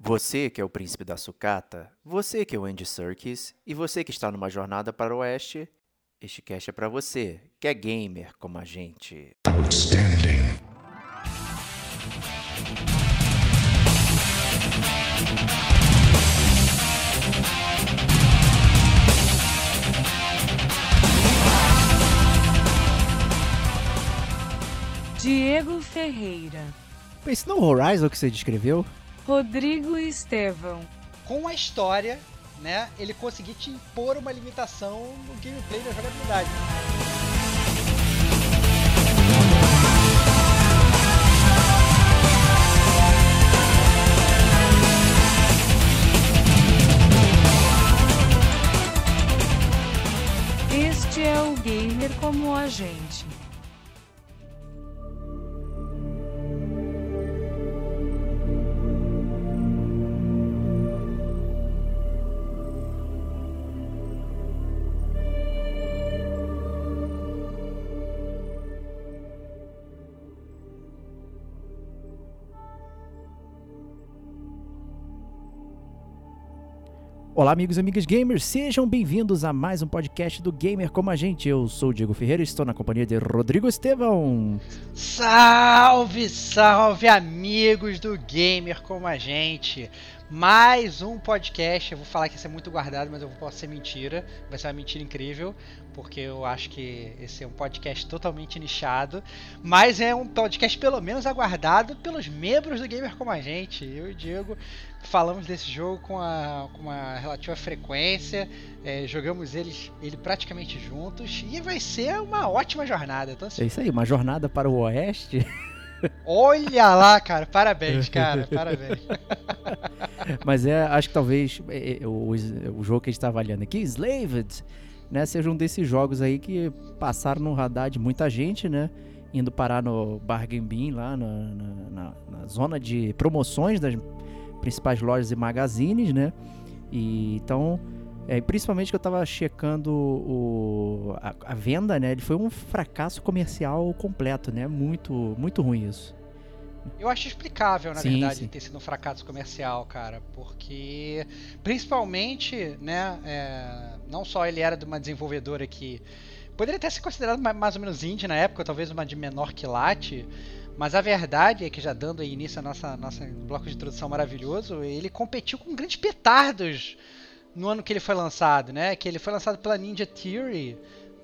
Você que é o príncipe da sucata, você que é o Andy Serkis e você que está numa jornada para o oeste, este cast é para você, que é gamer como a gente. Outstanding. Diego Ferreira, Isso não é o Horizon que você descreveu? Rodrigo Estevão, com a história, né, ele conseguir te impor uma limitação no gameplay da jogabilidade. este é o Gamer como a gente. Olá, amigos e amigas gamers, sejam bem-vindos a mais um podcast do Gamer Como a Gente. Eu sou o Diego Ferreira e estou na companhia de Rodrigo Estevão. Salve, salve amigos do Gamer como a gente. Mais um podcast. Eu vou falar que isso é muito guardado, mas eu posso ser mentira. Vai ser uma mentira incrível, porque eu acho que esse é um podcast totalmente nichado. Mas é um podcast pelo menos aguardado pelos membros do Gamer como a gente. Eu e o Diego falamos desse jogo com, a, com uma relativa frequência. é, jogamos eles, ele praticamente juntos. E vai ser uma ótima jornada. Então, assim, É isso aí, uma jornada para o oeste. Olha lá, cara. Parabéns, cara. Parabéns. Mas é, acho que talvez é, é, o, o jogo que a gente está avaliando aqui, Slaved, né, seja um desses jogos aí que passaram no radar de muita gente, né? Indo parar no Bargain Bin, lá na, na- na- na zona de promoções das principais lojas e magazines, né? E então, é, principalmente que eu tava checando o, a, a venda, né? Ele foi um fracasso comercial completo, né? Muito, muito ruim isso. Eu acho explicável, na Sim, verdade, sim. ter sido um fracasso comercial, cara, porque principalmente, né, é, não só ele era de uma desenvolvedora que poderia até ser considerado ma- mais ou menos indie na época, talvez uma de menor quilate, mas a verdade é que já dando início ao nossa nossa bloco de introdução maravilhoso, ele competiu com grandes petardos no ano que ele foi lançado, né? Que ele foi lançado pela Ninja Theory,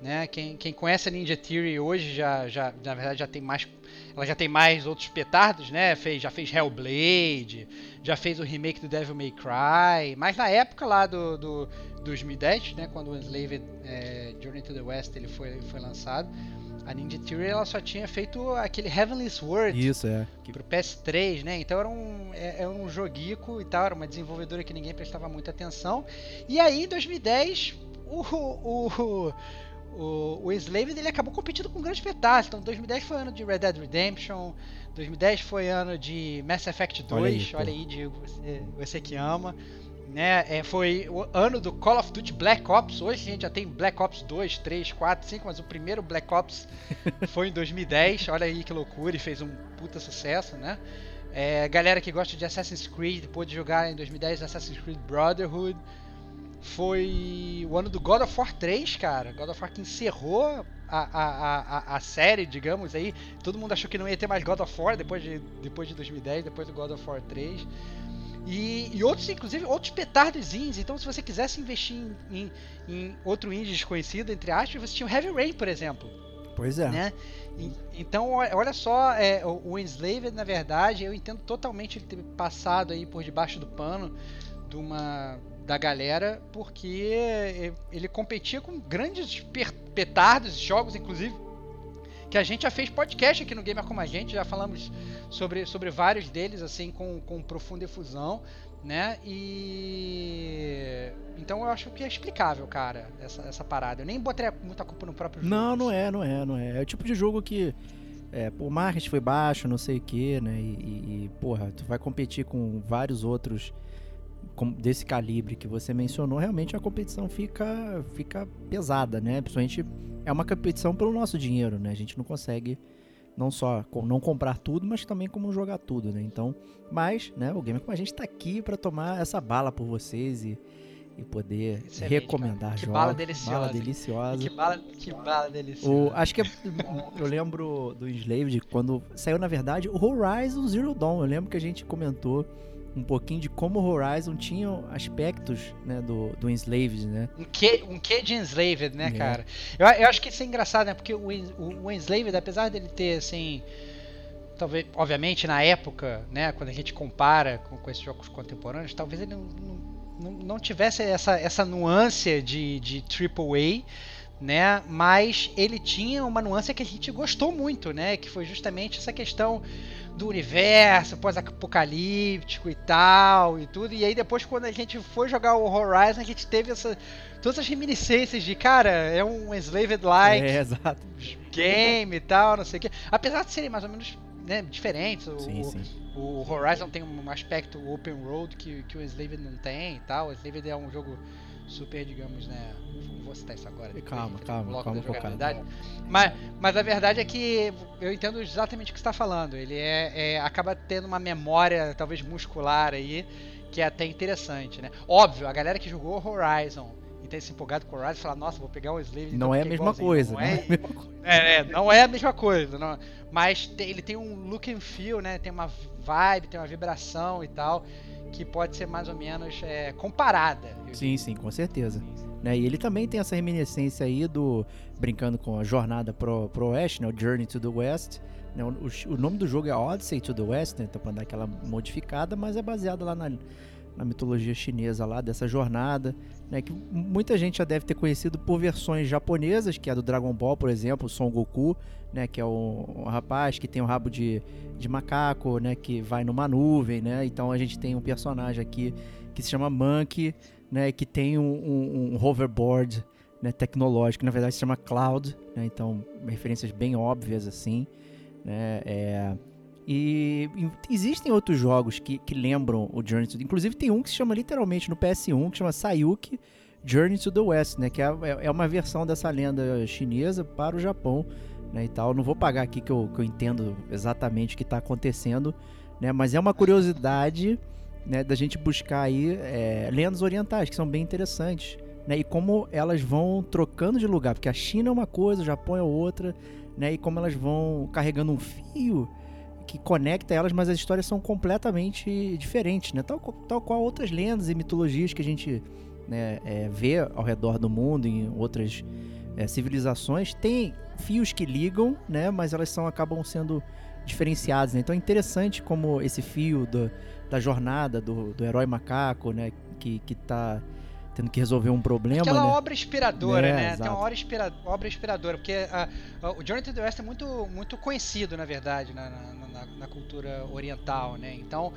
né? Quem, quem conhece a Ninja Theory hoje já, já na verdade já tem mais ela já tem mais outros petardos, né? Fez, já fez Hellblade, já fez o remake do Devil May Cry, mas na época lá do, do 2010, né, quando o Enslaved é, Journey to the West ele foi, foi lançado, a Ninja Theory ela só tinha feito aquele Heavenly Sword Isso, é. Pro PS3, né? Então era um, é, era um joguico e tal, era uma desenvolvedora que ninguém prestava muita atenção. E aí, em 2010, o, o, o, o Enslaved ele acabou competindo com grandes petardos. Então, 2010 foi ano de Red Dead Redemption, 2010 foi ano de Mass Effect 2, Olha olha aí, aí. Diego, você, você que ama. Né, é, foi o ano do Call of Duty Black Ops. Hoje a gente já tem Black Ops 2, 3, 4, 5, mas o primeiro Black Ops foi em 2010. Olha aí que loucura e fez um puta sucesso, né? É, galera que gosta de Assassin's Creed pôde jogar em 2010 Assassin's Creed Brotherhood. Foi o ano do God of War 3, cara. God of War que encerrou a, a, a, a, série, digamos aí. Todo mundo achou que não ia ter mais God of War depois de, depois de 2010, depois do God of War 3. E, e outros, inclusive, outros petardos indies. Então, se você quisesse investir em, em, em outro indie desconhecido, entre aspas, você tinha o Heavy Rain, por exemplo Pois é. né? E- Então, olha só, é, o o Enslaved, na verdade, eu entendo totalmente ele ter passado aí por debaixo do pano de uma da galera, porque ele competia com grandes petardos, jogos, inclusive, que a gente já fez podcast aqui no Gamer Como a Gente, já falamos sobre, sobre vários deles, assim, com, com profunda efusão, né? E... Então eu acho que é explicável, cara, essa, essa parada. Eu nem botei muita culpa no próprio jogo. Não, não assim. é, não é, não é. É o tipo de jogo que é, o marketing foi baixo, não sei o que, né? E, e- e, porra, tu vai competir com vários outros desse calibre que você mencionou, realmente a competição fica, fica pesada, né? Principalmente é uma competição pelo nosso dinheiro, né? A gente não consegue não só não comprar tudo, mas também como jogar tudo, né? Então, mas, né, o Gamer com a gente tá aqui para tomar essa bala por vocês e, e poder Excelente, recomendar cara. Que jogos. bala deliciosa. Bala deliciosa. Que bala, que bala deliciosa. O, acho que é- eu lembro do Enslaved quando saiu, na verdade, o Horizon Zero Dawn. Eu lembro que a gente comentou um pouquinho de como o Horizon tinha aspectos né, do, do Enslaved, né? Um que, um que de Enslaved, né, É. cara? Eu, eu acho que isso é engraçado, né? Porque o, o, o Enslaved, apesar dele ter, assim. Talvez, obviamente, na época, né? Quando a gente compara com, com esses jogos contemporâneos, talvez ele não, não, não- tivesse essa, essa nuance de, de AAA, né? Mas ele tinha uma nuance que a gente gostou muito, né? Que foi justamente essa questão do universo pós-apocalíptico e tal e tudo. E aí depois quando a gente foi jogar o Horizon, a gente teve essa todas as reminiscências de, cara, é um enslaved like É, game e tal, não sei o que. Apesar de serem mais ou menos né, diferentes, o, Sim, sim. o Horizon tem um aspecto open world que, que o Enslaved não tem e tal. O Enslaved é um jogo super, digamos, né? Não vou citar isso agora. Calma, calma, calma, jogabilidade. Mas, mas a verdade é que eu entendo exatamente o que você está falando. Ele é, é- acaba tendo uma memória, talvez muscular aí, que é até interessante, né? Óbvio, a galera que jogou Horizon e tem se empolgado com o Horizon fala, nossa, vou pegar o Enslaved. Não então é a mesma igualzinho. coisa. Não Não é é, a mesma coisa. é, é, não é a mesma coisa, não- mas tem- ele tem um look and feel, né? Tem uma vibe, tem uma vibração e tal, que pode ser mais ou menos é, comparada. Sim, sim, com certeza. Né? E ele também tem essa reminiscência aí do. Brincando com a jornada pro, pro Oeste, né? O Journey to the West. Né? O, nome do jogo é Odyssey to the West, né? Então pra dar aquela modificada, mas é baseado lá na, na mitologia chinesa lá, dessa jornada. Né? Que muita gente já deve ter conhecido por versões japonesas, que é a do Dragon Ball, por exemplo, Son Goku, né? Que é um, um rapaz que tem um rabo de, de macaco, né? Que vai numa nuvem, né? Então a gente tem um personagem aqui que se chama Monkey, né, que tem um, um- um hoverboard né, tecnológico, na verdade se chama Cloud, né, então referências bem óbvias assim, né, é, e, existem outros jogos que, que lembram o Journey to inclusive tem um que se chama literalmente no PS1 que chama Sayuki Journey to the West, né, que é, é uma versão dessa lenda chinesa para o Japão, né, e tal. Não vou pagar aqui que eu, que eu entendo exatamente o que está acontecendo, né, mas é uma curiosidade né, da gente buscar aí é, lendas orientais, que são bem interessantes. Né, e como elas vão trocando de lugar, porque a China é uma coisa, o Japão é outra, né, e como elas vão carregando um fio que conecta elas, mas as histórias são completamente diferentes, né, tal, tal qual outras lendas e mitologias que a gente né, é, vê ao redor do mundo, em outras é, civilizações, tem fios que ligam, né, mas elas são acabam sendo diferenciadas. Né? Então é interessante como esse fio do, da jornada do, do herói macaco, né, que, que tá tendo que resolver um problema, Aquela né? obra inspiradora, É, né? Tem exato. uma obra, inspira- obra inspiradora, porque a- a- o Journey to the West é muito, muito conhecido, na verdade, na, na- na- na cultura oriental, né? Então,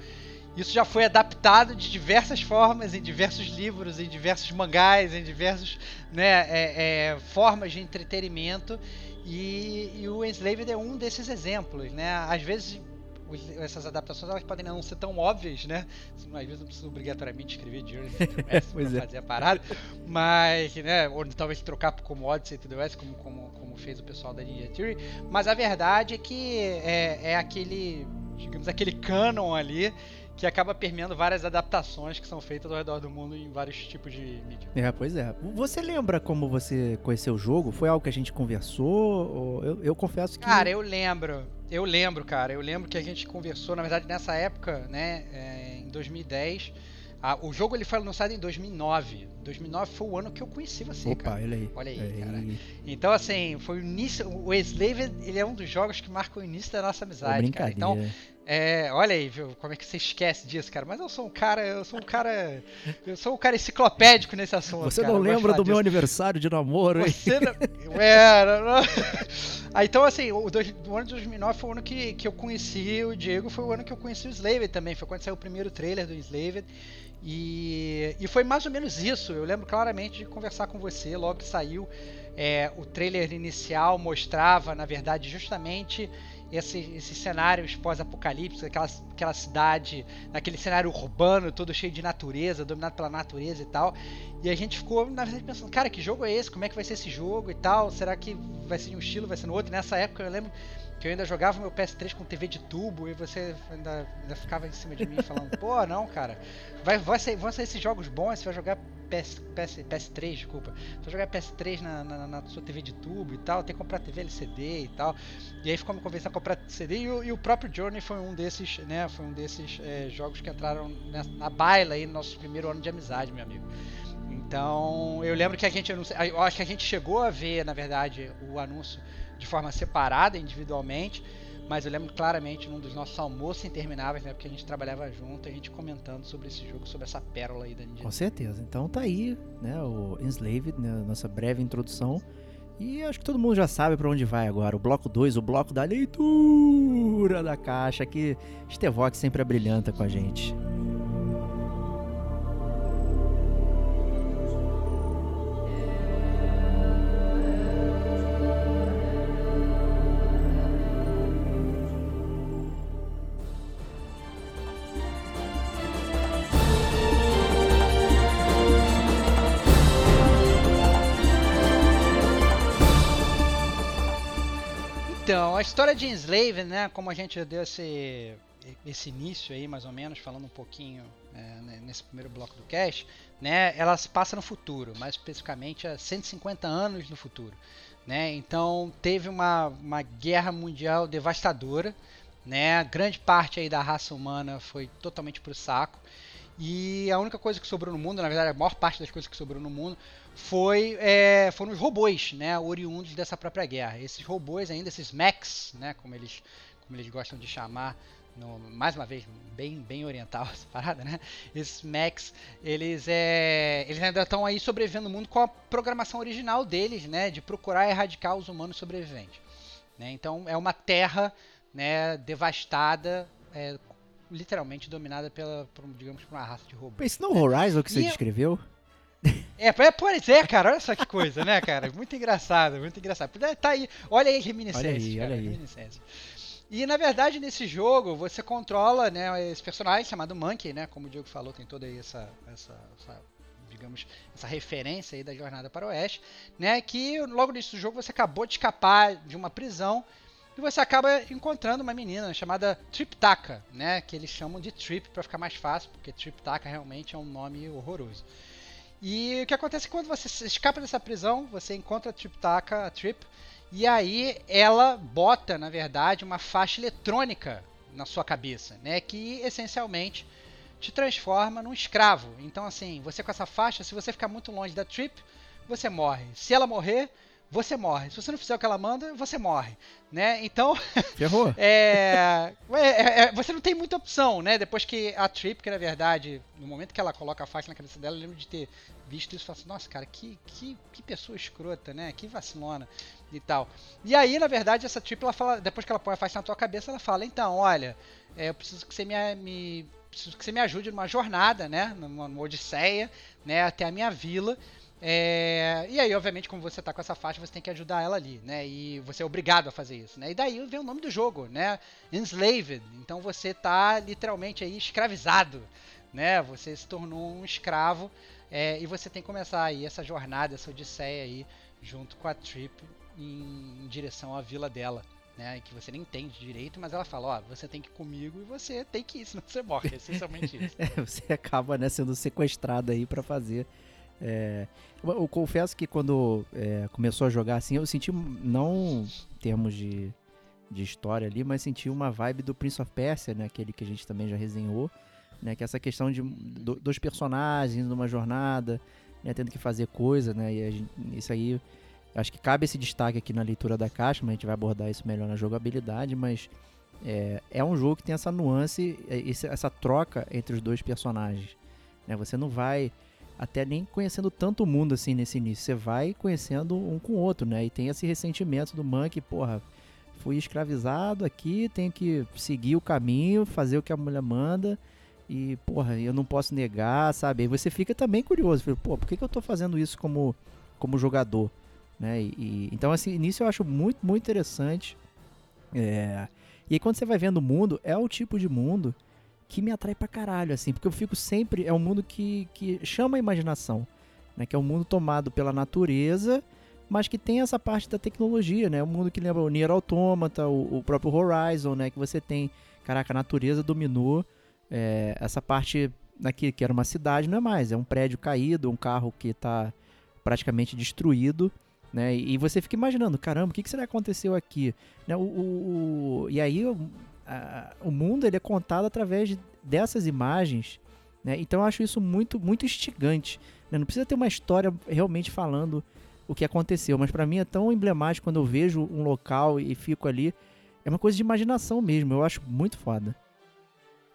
isso já foi adaptado de diversas formas, em diversos livros, em diversos mangás, em diversas né, é- é, formas de entretenimento. E, e o Enslaved é um desses exemplos, né? Às vezes os- essas adaptações elas podem não ser tão óbvias, né? Às vezes não precisa obrigatoriamente escrever Journey to the West pra é. fazer a parada, mas, né? Ou talvez trocar como Odyssey to the West, como, como, como fez o pessoal da Ninja Theory. Mas a verdade é que é, é aquele, digamos, aquele canon ali que acaba permeando várias adaptações que são feitas ao redor do mundo em vários tipos de mídia. É, pois é. Você lembra como você conheceu o jogo? Foi algo que a gente conversou? Ou- Eu, eu confesso que. Cara, eu lembro, eu lembro, cara, eu lembro que a gente conversou, na verdade, nessa época, né, é, em 2010. Ah, o jogo ele foi lançado em 2009. 2009 foi o ano que eu conheci você, Opa, cara. olha aí. Olha aí, É, cara. e- Então, assim, foi o início. O Slave, ele é um dos jogos que marca o início da nossa amizade, cara. Então, é, olha aí, viu, como é que você esquece disso, cara. Mas eu sou um cara, eu sou um cara, eu sou um cara enciclopédico nesse assunto. Você cara, não lembra do meu disso. aniversário de namoro, hein? Você não... Ué, não, não. Ah, então, assim, o, dois, o ano de 2009 foi o ano que, que eu conheci o Diego, foi o ano que eu conheci o Slaved também. Foi quando saiu o primeiro trailer do Slaved. E, e foi mais ou menos isso. Eu lembro claramente de conversar com você logo que saiu. É, o trailer inicial mostrava, na verdade, justamente esse, esses cenários pós-apocalípticos, aquela, aquela cidade, aquele cenário urbano todo cheio de natureza, dominado pela natureza e tal. E a gente ficou, na verdade, pensando, cara, que jogo é esse? Como é que vai ser esse jogo e tal? Será que vai ser de um estilo, vai ser no outro? E nessa época eu lembro que eu ainda jogava meu PS3 com TV de tubo e você ainda, ainda ficava em cima de mim falando, pô, não, cara, vai, vai sair, vão sair esses jogos bons, você vai jogar PS, PS, PS3, desculpa, você vai jogar PS3 na, na, na, sua TV de tubo e tal, tem que comprar TV LCD e tal, e aí ficou me convencendo a comprar CD e o, e o próprio Journey foi um desses, né, foi um desses é, jogos que entraram na, na baila aí no nosso primeiro ano de amizade, meu amigo. Então, eu lembro que a gente, eu acho que a gente chegou a ver, na verdade, o anúncio de forma separada, individualmente, mas eu lembro claramente num dos nossos almoços intermináveis, né, porque a gente trabalhava junto, a gente comentando sobre esse jogo, sobre essa pérola aí da Ninja. Com certeza. Então tá aí, né, o Enslaved, né, nossa breve introdução. E acho que todo mundo já sabe para onde vai agora. O bloco 2, o bloco da leitura da caixa, que Stevox sempre brilhanta com a gente. História de Enslave, né, como a gente deu esse, esse início aí, mais ou menos, falando um pouquinho é, nesse primeiro bloco do cast, né, ela se passa no futuro, mais especificamente há 150 anos no futuro. Né? Então, teve uma, uma guerra mundial devastadora, né? grande parte aí da raça humana foi totalmente pro saco, e a única coisa que sobrou no mundo, na verdade, a maior parte das coisas que sobrou no mundo, foi, é, foram os robôs, né, oriundos dessa própria guerra. Esses robôs ainda, esses mechs, né, como eles, como eles gostam de chamar, no, mais uma vez, bem, bem oriental essa parada, né? Esses mechs, eles, é, eles ainda estão aí sobrevivendo no mundo com a programação original deles, né, de procurar erradicar os humanos sobreviventes. Né? Então é uma terra né, devastada, é, literalmente dominada pela, por, digamos, por uma raça de robôs. Isso não é Horizon que você e descreveu? É, é, pois é, cara, olha só que coisa, né, cara? Muito engraçado, muito engraçado. Tá aí, olha aí reminiscência, olha aí, cara, olha aí. reminiscência. E na verdade nesse jogo você controla, né, esse personagem chamado Monkey, né, como o Diego falou, tem toda aí essa, essa, essa digamos, essa referência aí da jornada para o oeste, né, que logo no início do jogo você acabou de escapar de uma prisão e você acaba encontrando uma menina chamada Triptaka, né? Que eles chamam de Trip para ficar mais fácil, porque Triptaka realmente é um nome horroroso. E o que acontece quando você escapa dessa prisão, você encontra a Triptaka, a Trip, e aí ela bota, na verdade, uma faixa eletrônica na sua cabeça, né? Que essencialmente te transforma num escravo. Então, assim, você com essa faixa, se você ficar muito longe da Trip, você morre. Se ela morrer, você morre. Se você não fizer o que ela manda, você morre, né? Então, Ferrou. é, é, é, você não tem muita opção, né? Depois que a Trip, que na verdade, no momento que ela coloca a faixa na cabeça dela, eu lembro de ter visto isso e falar assim, nossa, cara, que, que, que pessoa escrota, né? Que vacilona e tal. E aí, na verdade, essa Trip, ela fala, depois que ela põe a faixa na tua cabeça, ela fala, então, olha, é, eu preciso que você me, me preciso que você me ajude numa jornada, né? Numa, numa odisseia, né? Até a minha vila é, e aí, obviamente, como você tá com essa faixa, você tem que ajudar ela ali, né? E você é obrigado a fazer isso, né? E daí vem o nome do jogo, né? Enslaved. Então você tá literalmente aí escravizado, né? Você se tornou um escravo é, e você tem que começar aí essa jornada, essa odisseia aí, junto com a Trip em, em direção à vila dela. Né, que você nem entende direito, mas ela fala, ó, você tem que ir comigo e você tem que ir, senão você morre, é essencialmente isso. é, você acaba, né, sendo sequestrado aí para fazer é, eu, eu, confesso que quando é, começou a jogar assim, eu senti, não em termos de, de história ali, mas senti uma vibe do Prince of Persia, né? Aquele que a gente também já resenhou, né? Que é essa questão de do, dos personagens numa jornada, né? Tendo que fazer coisa, né? E gente, isso aí, acho que cabe esse destaque aqui na leitura da caixa, mas a gente vai abordar isso melhor na jogabilidade, mas é, é um jogo que tem essa nuance, é, essa troca entre os dois personagens, né? Você não vai até nem conhecendo tanto mundo assim nesse início. Você vai conhecendo um com o outro, né? E tem esse ressentimento do Monkey, porra, fui escravizado aqui, tenho que seguir o caminho, fazer o que a mulher manda. E, porra, eu não posso negar, sabe? Aí você fica também curioso, pô, por que, que eu tô fazendo isso como, como jogador? Né? E, e, então, esse início eu acho muito, muito interessante. É... E aí, quando você vai vendo o mundo, é o tipo de mundo que me atrai pra caralho, assim, porque eu fico sempre. É um mundo que, que chama a imaginação, né? Que é um mundo tomado pela natureza, mas que tem essa parte da tecnologia, né? Um mundo que lembra o Nier Automata, o, o próprio Horizon, né? Que você tem, caraca, a natureza dominou é, essa parte aqui, que era uma cidade, não é mais, é um prédio caído, um carro que está praticamente destruído, né? E você fica imaginando, caramba, o que, que será que aconteceu aqui? Né? O, o, o e aí a, o mundo ele é contado através dessas imagens, né? Então eu acho isso muito, muito instigante. Né? Não precisa ter uma história realmente falando o que aconteceu, mas para mim é tão emblemático quando eu vejo um local e fico ali. É uma coisa de imaginação mesmo, eu acho muito foda.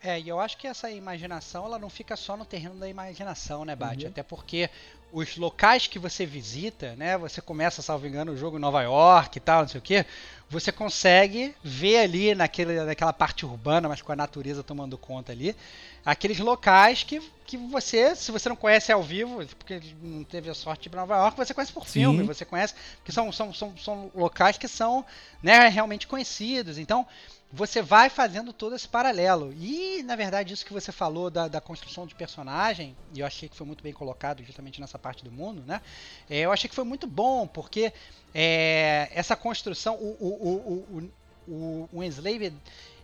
É, e eu acho que essa imaginação ela não fica só no terreno da imaginação, né, Bate? Uhum. Até porque os locais que você visita, né? Você começa, salvo engano, o jogo em Nova York e tal, não sei o quê. Você consegue ver ali naquele, naquela parte urbana, mas com a natureza tomando conta ali, aqueles locais que, que você, se você não conhece ao vivo, porque não teve a sorte de ir pra Nova York, você conhece por Sim. filme, você conhece, que são, são, são, são locais que são né, realmente conhecidos. Então, você vai fazendo todo esse paralelo. E, na verdade, isso que você falou da, da construção de personagem, e eu achei que foi muito bem colocado justamente nessa parte do mundo, né? É, eu achei que foi muito bom, porque é, essa construção, o, o, o, o, o, o Enslaved,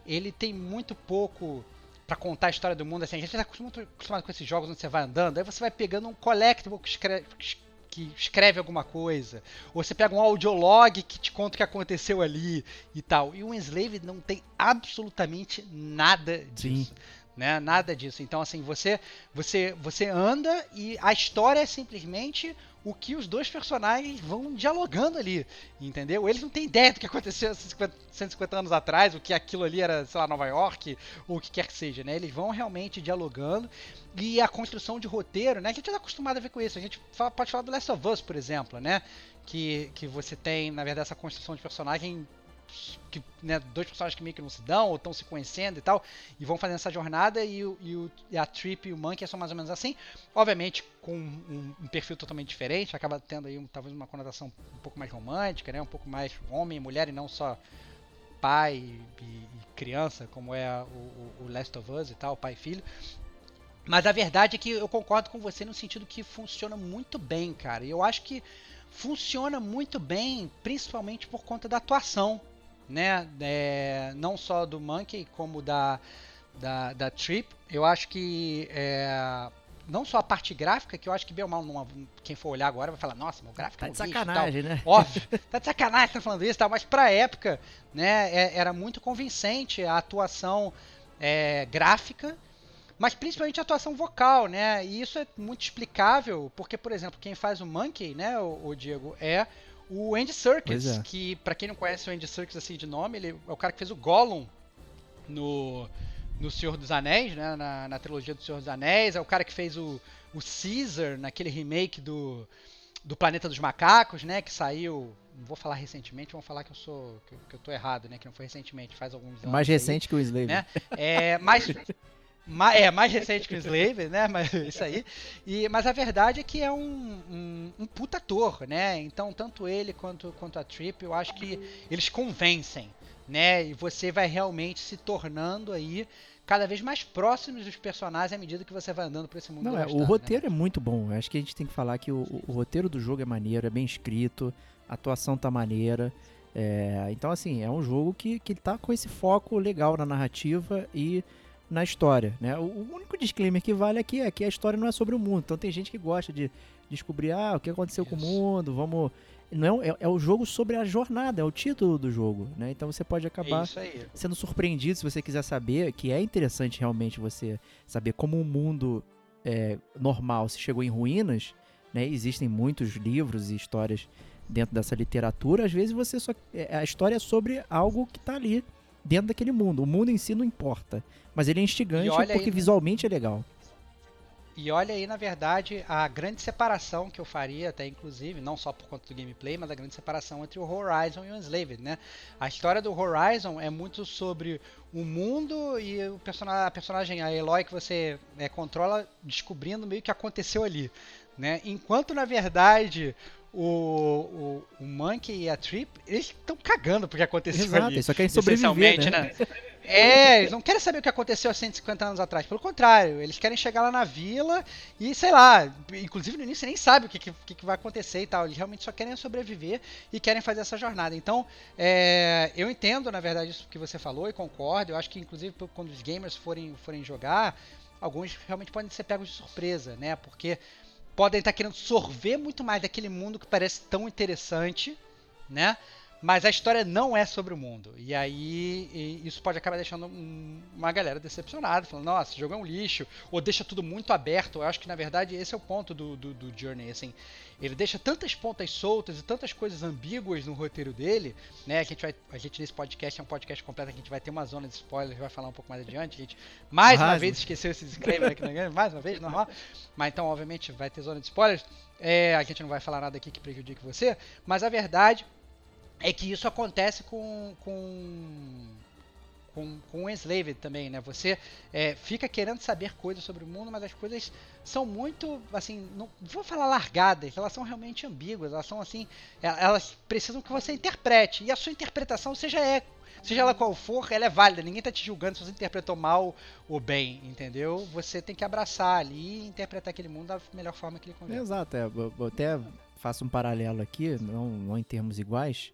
ele tem muito pouco para contar a história do mundo. Assim, a gente está muito acostumado com esses jogos onde você vai andando, aí você vai pegando um collectible que escreve, que escreve alguma coisa, ou você pega um audiolog que te conta o que aconteceu ali e tal. E o Enslaved não tem absolutamente nada disso. Sim. Né? Nada disso. Então, assim, você, você, você anda e a história é simplesmente o que os dois personagens vão dialogando ali, entendeu? Eles não têm ideia do que aconteceu 150, 150 anos atrás, o que aquilo ali era, sei lá, Nova York, ou o que quer que seja, né? Eles vão realmente dialogando e a construção de roteiro, né? A gente está acostumado a ver com isso. A gente fala, pode falar do Last of Us, por exemplo, né? Que, que você tem, na verdade, essa construção de personagem que, né, dois personagens que meio que não se dão ou estão se conhecendo e tal, e vão fazendo essa jornada e, e, o, e a Trip e o Monkey são mais ou menos assim, obviamente com um, um, perfil totalmente diferente, acaba tendo aí um, talvez uma conotação um pouco mais romântica, né, um pouco mais homem e mulher e não só pai e, e criança, como é o, o, Last of Us e tal, pai e filho. Mas a verdade é que eu concordo com você no sentido que funciona muito bem, cara. E eu acho que funciona muito bem, principalmente por conta da atuação né? É, não só do Monkey, como da, da, da Trip. Eu acho que é, não só a parte gráfica, que eu acho que bem ou mal, numa, quem for olhar agora vai falar, nossa, meu gráfico Tá é um de lixo sacanagem, tal. né? Óbvio, tá de sacanagem tá falando isso tal, mas pra época, né, é- era muito convincente a atuação é, gráfica, mas principalmente a atuação vocal, né? E isso é muito explicável, porque, por exemplo, quem faz o Monkey, né, o, o Diego, é o Andy Serkis, é. que pra quem não conhece o Andy Serkis assim de nome, ele é o cara que fez o Gollum no no Senhor dos Anéis, né, na, na trilogia do Senhor dos Anéis, é o cara que fez o, o Caesar naquele remake do, do Planeta dos Macacos, né, que saiu, não vou falar recentemente, vão falar que eu sou que, eu- que eu tô errado, né, que não foi recentemente, faz alguns anos. Mais aí recente que o Slave. né? É mais, ma- é mais recente que o Slave, né? Mas isso aí. E, mas a verdade é que é um, um, um puta ator, né? Então tanto ele quanto, quanto a Trip, eu acho que eles convencem, né? E você vai realmente se tornando aí cada vez mais próximos dos personagens à medida que você vai andando por esse mundo. Não, é, o né? roteiro é muito bom. Acho que a gente tem que falar que o, o roteiro do jogo é maneiro, é bem escrito, a atuação tá maneira. É, então, assim, é um jogo que, que tá com esse foco legal na narrativa e na história. Né? O, único disclaimer que vale aqui é que a história não é sobre o mundo. Então tem gente que gosta de descobrir ah, o que aconteceu com o Isso. mundo, vamos. Não é, um- é, é o jogo sobre a jornada, é o título do jogo. Né? Então você pode É acabar isso aí. sendo surpreendido se você quiser saber, que é interessante realmente você saber como o mundo é, normal se chegou em ruínas, né? Existem muitos livros e histórias dentro dessa literatura. Às vezes você só é, a história é sobre algo que tá ali dentro daquele mundo. O mundo em si não importa, mas ele é instigante E olha aí, porque né? visualmente é legal. E olha aí, na verdade, a grande separação que eu faria, até inclusive, não só por conta do gameplay, mas a grande separação entre o Horizon e o Enslaved, né? A história do Horizon é muito sobre o mundo e o persona a personagem, a Eloy, que você é, controla, descobrindo meio que aconteceu ali, né? Enquanto, na verdade, o, o, o Monkey e a Trip, eles estão cagando porque aconteceu Exato, ali. só querem sobreviver, né? né? É, eles não querem saber o que aconteceu há 150 anos atrás. Pelo contrário, eles querem chegar lá na vila e, sei lá, inclusive no início você nem sabe o que, que, que vai acontecer e tal. Eles realmente só querem sobreviver e querem fazer essa jornada. Então, é, eu entendo, na verdade, isso que você falou e concordo. Eu acho que, inclusive, quando os gamers forem, forem jogar, alguns realmente podem ser pegos de surpresa, né? Porque podem estar querendo sorver muito mais daquele mundo que parece tão interessante, né? Mas a história não é sobre o mundo. E aí e isso pode acabar deixando uma galera decepcionada, falando, nossa, esse jogo é um lixo, ou deixa tudo muito aberto. Eu acho que na verdade esse é o ponto do, do, do Journey, assim. Ele deixa tantas pontas soltas e tantas coisas ambíguas no roteiro dele, né? A gente vai. A gente nesse podcast é um podcast completo, a gente vai ter uma zona de spoilers, vai falar um pouco mais adiante. A gente mais uma vez esqueceu esse disclaimer aqui no mais uma vez, normal. Mas então, obviamente, vai ter zona de spoilers. É, a gente não vai falar nada aqui que prejudique você, mas a verdade é que isso acontece com com com, com o Enslaved também, né? Você é, fica querendo saber coisas sobre o mundo, mas as coisas são muito, assim, não vou falar largadas, elas são realmente ambíguas, elas são assim, é, elas precisam que você interprete, e a sua interpretação seja é seja ela qual for, ela é válida. Ninguém tá te julgando se você interpretou mal ou bem, entendeu? Você tem que abraçar ali e interpretar aquele mundo da melhor forma que ele convém. Exato, é, eu até faço um paralelo aqui, não, não em termos iguais,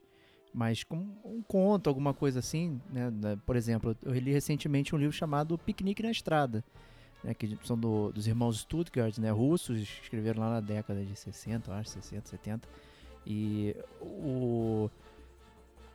mas com um conto, alguma coisa assim, né? Por exemplo, eu li recentemente um livro chamado Piquenique na Estrada, né? que são do, dos irmãos Stuttgart, né? russos, escreveram lá na década de 60, acho, 60, 70. E o,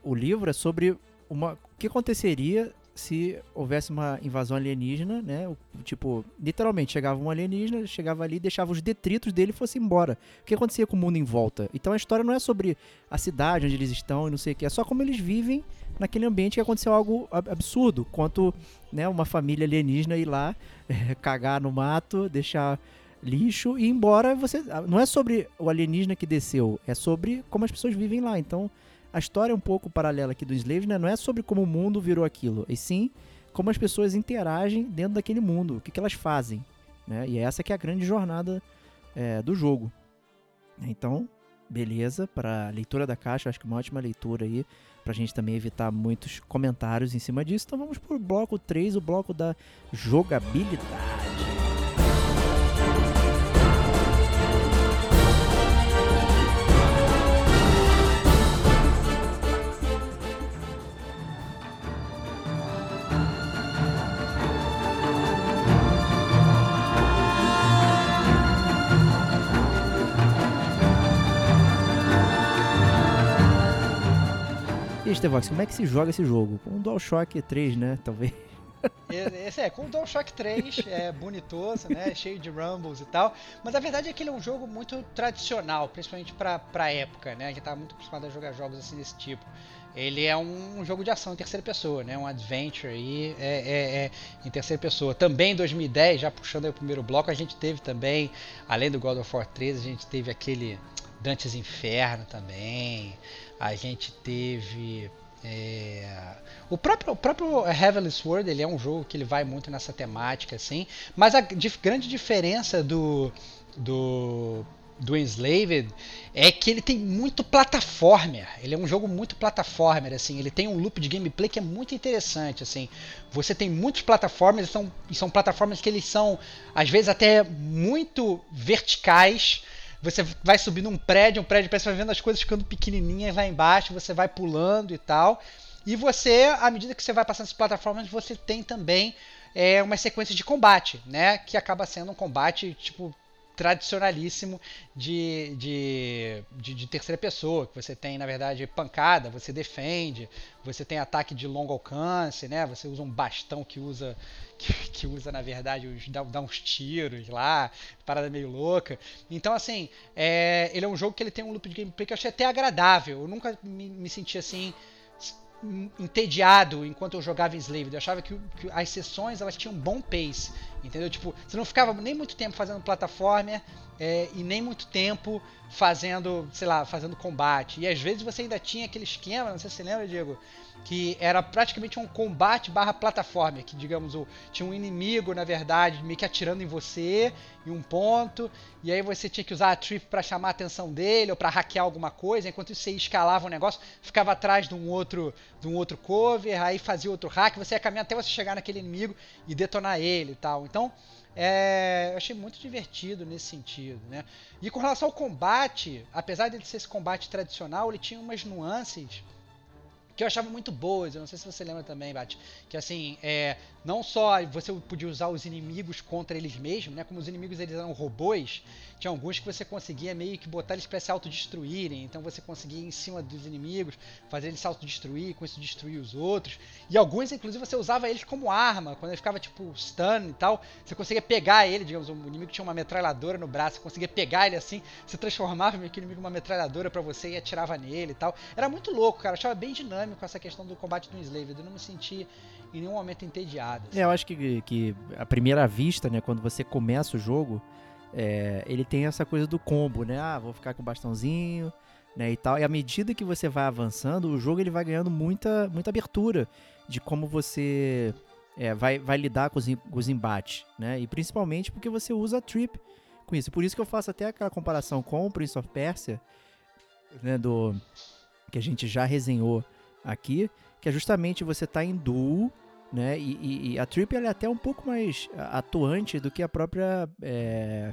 o livro é sobre uma, o que aconteceria se houvesse uma invasão alienígena, né? Tipo, literalmente, chegava um alienígena, chegava ali, deixava os detritos dele e fosse embora. O que acontecia com o mundo em volta? Então a história não é sobre a cidade onde eles estão e não sei o que, é só como eles vivem naquele ambiente que aconteceu algo absurdo, quanto né, uma família alienígena ir lá, é, cagar no mato, deixar lixo e ir embora. Você, não é sobre o alienígena que desceu, é sobre como as pessoas vivem lá. Então a história é um pouco paralela aqui do Slave, né? Não é sobre como o mundo virou aquilo, e sim como as pessoas interagem dentro daquele mundo, o que, que elas fazem. Né? E essa que é a grande jornada é, do jogo. Então, beleza, para leitura da caixa, acho que uma ótima leitura aí, pra gente também evitar muitos comentários em cima disso. Então vamos pro bloco 3, o bloco da jogabilidade. Estevox, como é que se joga esse jogo? Com um DualShock 3, né? Talvez. Esse é, com o DualShock 3, é bonitoso, né? Cheio de rumbles e tal. Mas a verdade é que ele é um jogo muito tradicional, principalmente pra, pra época, né? A gente tá muito acostumado a jogar jogos assim desse tipo. Ele é um, um jogo de ação em terceira pessoa, né? Um adventure aí é, é, é, em terceira pessoa. Também em 2010, já puxando aí o primeiro bloco, a gente teve também, além do God of War 3, a gente teve aquele Dantes Inferno também a gente teve é, o próprio, o próprio Heavenly Sword ele é um jogo que ele vai muito nessa temática assim, mas a dif grande diferença do do do Enslaved é que ele tem muito plataformer. Ele é um jogo muito plataformer, assim. Ele tem um loop de gameplay que é muito interessante, assim. Você tem muitos plataformas, são, são plataformas que eles são, às vezes, até muito verticais você vai subindo um prédio, um prédio, você vai vendo as coisas ficando pequenininhas lá embaixo, você vai pulando e tal. E você, à medida que você vai passando as plataformas, você tem também é, uma sequência de combate, né? Que acaba sendo um combate, tipo, tradicionalíssimo de, de, de, de, terceira pessoa, que você tem, na verdade, pancada, você defende, você tem ataque de longo alcance, né? Você usa um bastão que usa, que, que usa, na verdade, dá, dá, uns tiros lá, parada meio louca. Então, assim, é, ele é um jogo que ele tem um loop de gameplay que eu achei até agradável. Eu nunca me, me senti assim entediado enquanto eu jogava em Slave. Eu achava que, que, as sessões elas tinham um bom pace. Entendeu? Tipo, você não ficava nem muito tempo fazendo plataforma é, e nem muito tempo fazendo, sei lá, fazendo combate. E às vezes você ainda tinha aquele esquema, não sei se você lembra, Diego, que era praticamente um combate barra plataforma, que digamos, o, tinha um inimigo, na verdade, meio que atirando em você em um ponto, e aí você tinha que usar a trip para chamar a atenção dele ou para hackear alguma coisa, enquanto você escalava um negócio, ficava atrás de um outro de um outro cover, aí fazia outro hack, você ia caminhar até você chegar naquele inimigo e detonar ele e tal. Então, é, eu achei muito divertido nesse sentido, né? E com relação ao combate, apesar de ser esse combate tradicional, ele tinha umas nuances que eu achava muito boas. Eu não sei se você lembra também, Bate, que assim, é, não só você podia usar os inimigos contra eles mesmos, né? Como os inimigos eles eram robôs, tinha alguns que você conseguia meio que botar eles para se autodestruírem. Então você conseguia ir em cima dos inimigos, fazer eles se autodestruir, com isso destruir os outros. E alguns, inclusive, você usava eles como arma, quando ele ficava tipo stun e tal. Você conseguia pegar ele, digamos, o inimigo tinha uma metralhadora no braço, você conseguia pegar ele assim, se transformava meio que inimigo uma metralhadora para você e atirava nele e tal. Era muito louco, cara. Eu achava bem dinâmico essa questão do combate do Enslaved. Eu não me senti em nenhum momento entediado. Assim. É, eu acho que, que a primeira vista, né, quando você começa o jogo, é, ele tem essa coisa do combo, né? Ah, vou ficar com o bastãozinho, né, e tal. E à medida que você vai avançando, o jogo ele vai ganhando muita, muita abertura de como você é, vai, vai lidar com os, com os embates, né? E principalmente porque você usa a trip com isso. Por isso que eu faço até aquela comparação com o Prince of Persia, né, do que a gente já resenhou aqui, que é justamente você tá em duo, né? E, e, e a Trip ela é até um pouco mais atuante do que a própria é,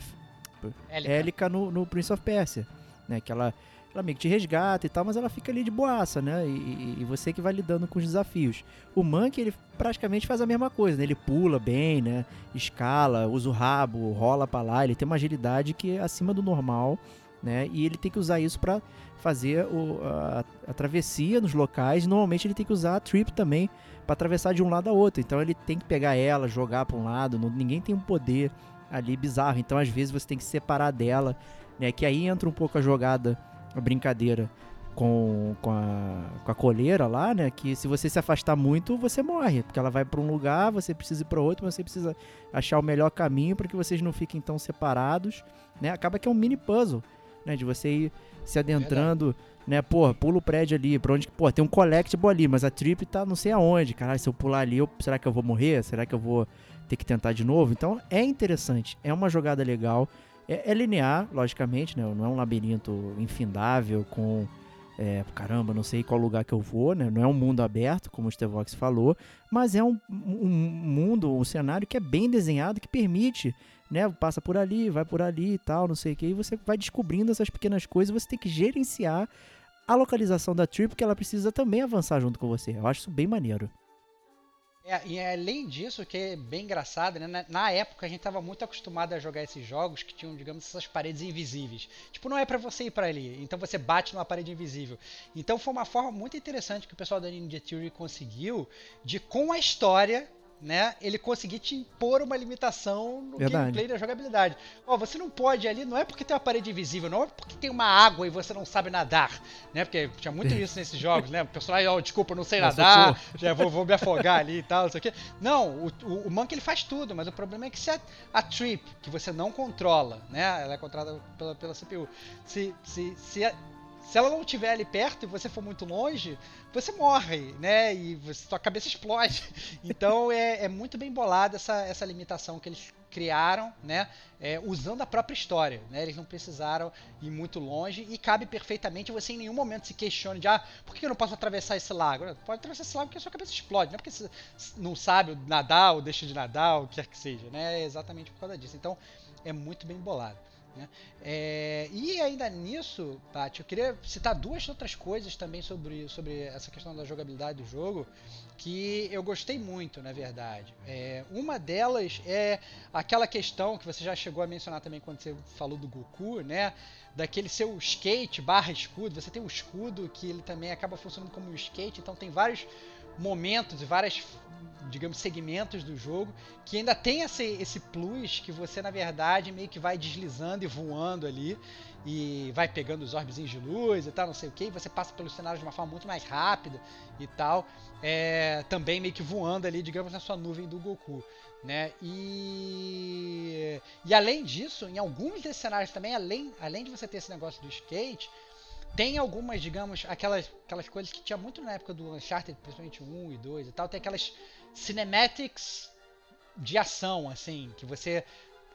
Élica no, no, Prince of Persia, né? Que ela, ela meio que te resgata e tal, mas ela fica ali de boaça, né? E, e você que vai lidando com os desafios. O Monkey, ele praticamente faz a mesma coisa, né? Ele pula bem, né? Escala, usa o rabo, rola para lá, ele tem uma agilidade que é acima do normal, né? E ele tem que usar isso para fazer o, a, a, travessia nos locais. Normalmente ele tem que usar a trip também para atravessar de um lado a outro. Então ele tem que pegar ela, jogar para um lado. Não, ninguém tem um poder ali bizarro. Então às vezes você tem que separar dela, né? Que aí entra um pouco a jogada, a brincadeira com, com, a, com a coleira lá, né? Que se você se afastar muito, você morre. Porque ela vai para um lugar, você precisa ir para outro, mas você precisa achar o melhor caminho para que vocês não fiquem tão separados, né? Acaba que é um mini puzzle, né? De você ir se adentrando, né? Pô, pula o prédio ali, pra onde. Pô, tem um collectible ali, mas a trip tá não sei aonde. Caralho, se eu pular ali, eu, será que eu vou morrer? Será que eu vou ter que tentar de novo? Então é interessante, é uma jogada legal. É, é linear, logicamente, né? Não é um labirinto infindável com. É, caramba, não sei qual lugar que eu vou, né? Não é um mundo aberto, como o Stevox falou, mas é um, um mundo, um cenário que é bem desenhado, que permite né? Passa por ali, vai por ali e tal, não sei o que. E você vai descobrindo essas pequenas coisas. Você tem que gerenciar a localização da trip, porque ela precisa também avançar junto com você. Eu acho isso bem maneiro. É, e além disso, que é bem engraçado, né? Na, na época a gente estava muito acostumado a jogar esses jogos que tinham, digamos, essas paredes invisíveis. Tipo, não é para você ir para ali, então você bate numa parede invisível. Então foi uma forma muito interessante que o pessoal da Ninja Theory conseguiu de, com a história, né, ele conseguir te impor uma limitação no Verdade. gameplay da jogabilidade. Ó, você não pode ali, não é porque tem uma parede invisível, não é porque tem uma água e você não sabe nadar, né? Porque tinha muito isso nesses jogos, né? O personagem, ó, oh, desculpa, não sei nadar, já vou, vou, me afogar ali e tal, não sei o quê. Não, o, o, o Monkey ele faz tudo, mas o problema é que se a, a trip, que você não controla, né? Ela é controlada pela, pela CPU. Se, se, se a, se ela não estiver ali perto e você for muito longe, você morre, né? E você, sua cabeça explode. Então é, é muito bem bolada essa, essa limitação que eles criaram, né? É, usando a própria história, né? Eles não precisaram ir muito longe e cabe perfeitamente. Você em nenhum momento se questione de ah, por que eu não posso atravessar esse lago? Pode atravessar esse lago porque a sua cabeça explode, não é porque você não sabe nadar ou deixa de nadar, ou o que quer que seja, né? É exatamente por causa disso. Então é muito bem bolado. Né? É, e ainda nisso, Paty, eu queria citar duas outras coisas também sobre, sobre essa questão da jogabilidade do jogo que eu gostei muito, na verdade. É, uma delas é aquela questão que você já chegou a mencionar também quando você falou do Goku, né? Daquele seu skate barra escudo. Você tem um escudo que ele também acaba funcionando como um skate, então tem vários momentos e várias, digamos, segmentos do jogo que ainda tem esse, esse plus que você, na verdade, meio que vai deslizando e voando ali e vai pegando os orbezinhos de luz e tal, não sei o que, e você passa pelos cenários de uma forma muito mais rápida e tal, é, também meio que voando ali, digamos, na sua nuvem do Goku. né? E e além disso, em alguns desses cenários também, além, além de você ter esse negócio do skate, tem algumas, digamos, aquelas, aquelas coisas que tinha muito na época do Uncharted, principalmente 1 e 2 e tal, tem aquelas cinematics de ação, assim, que você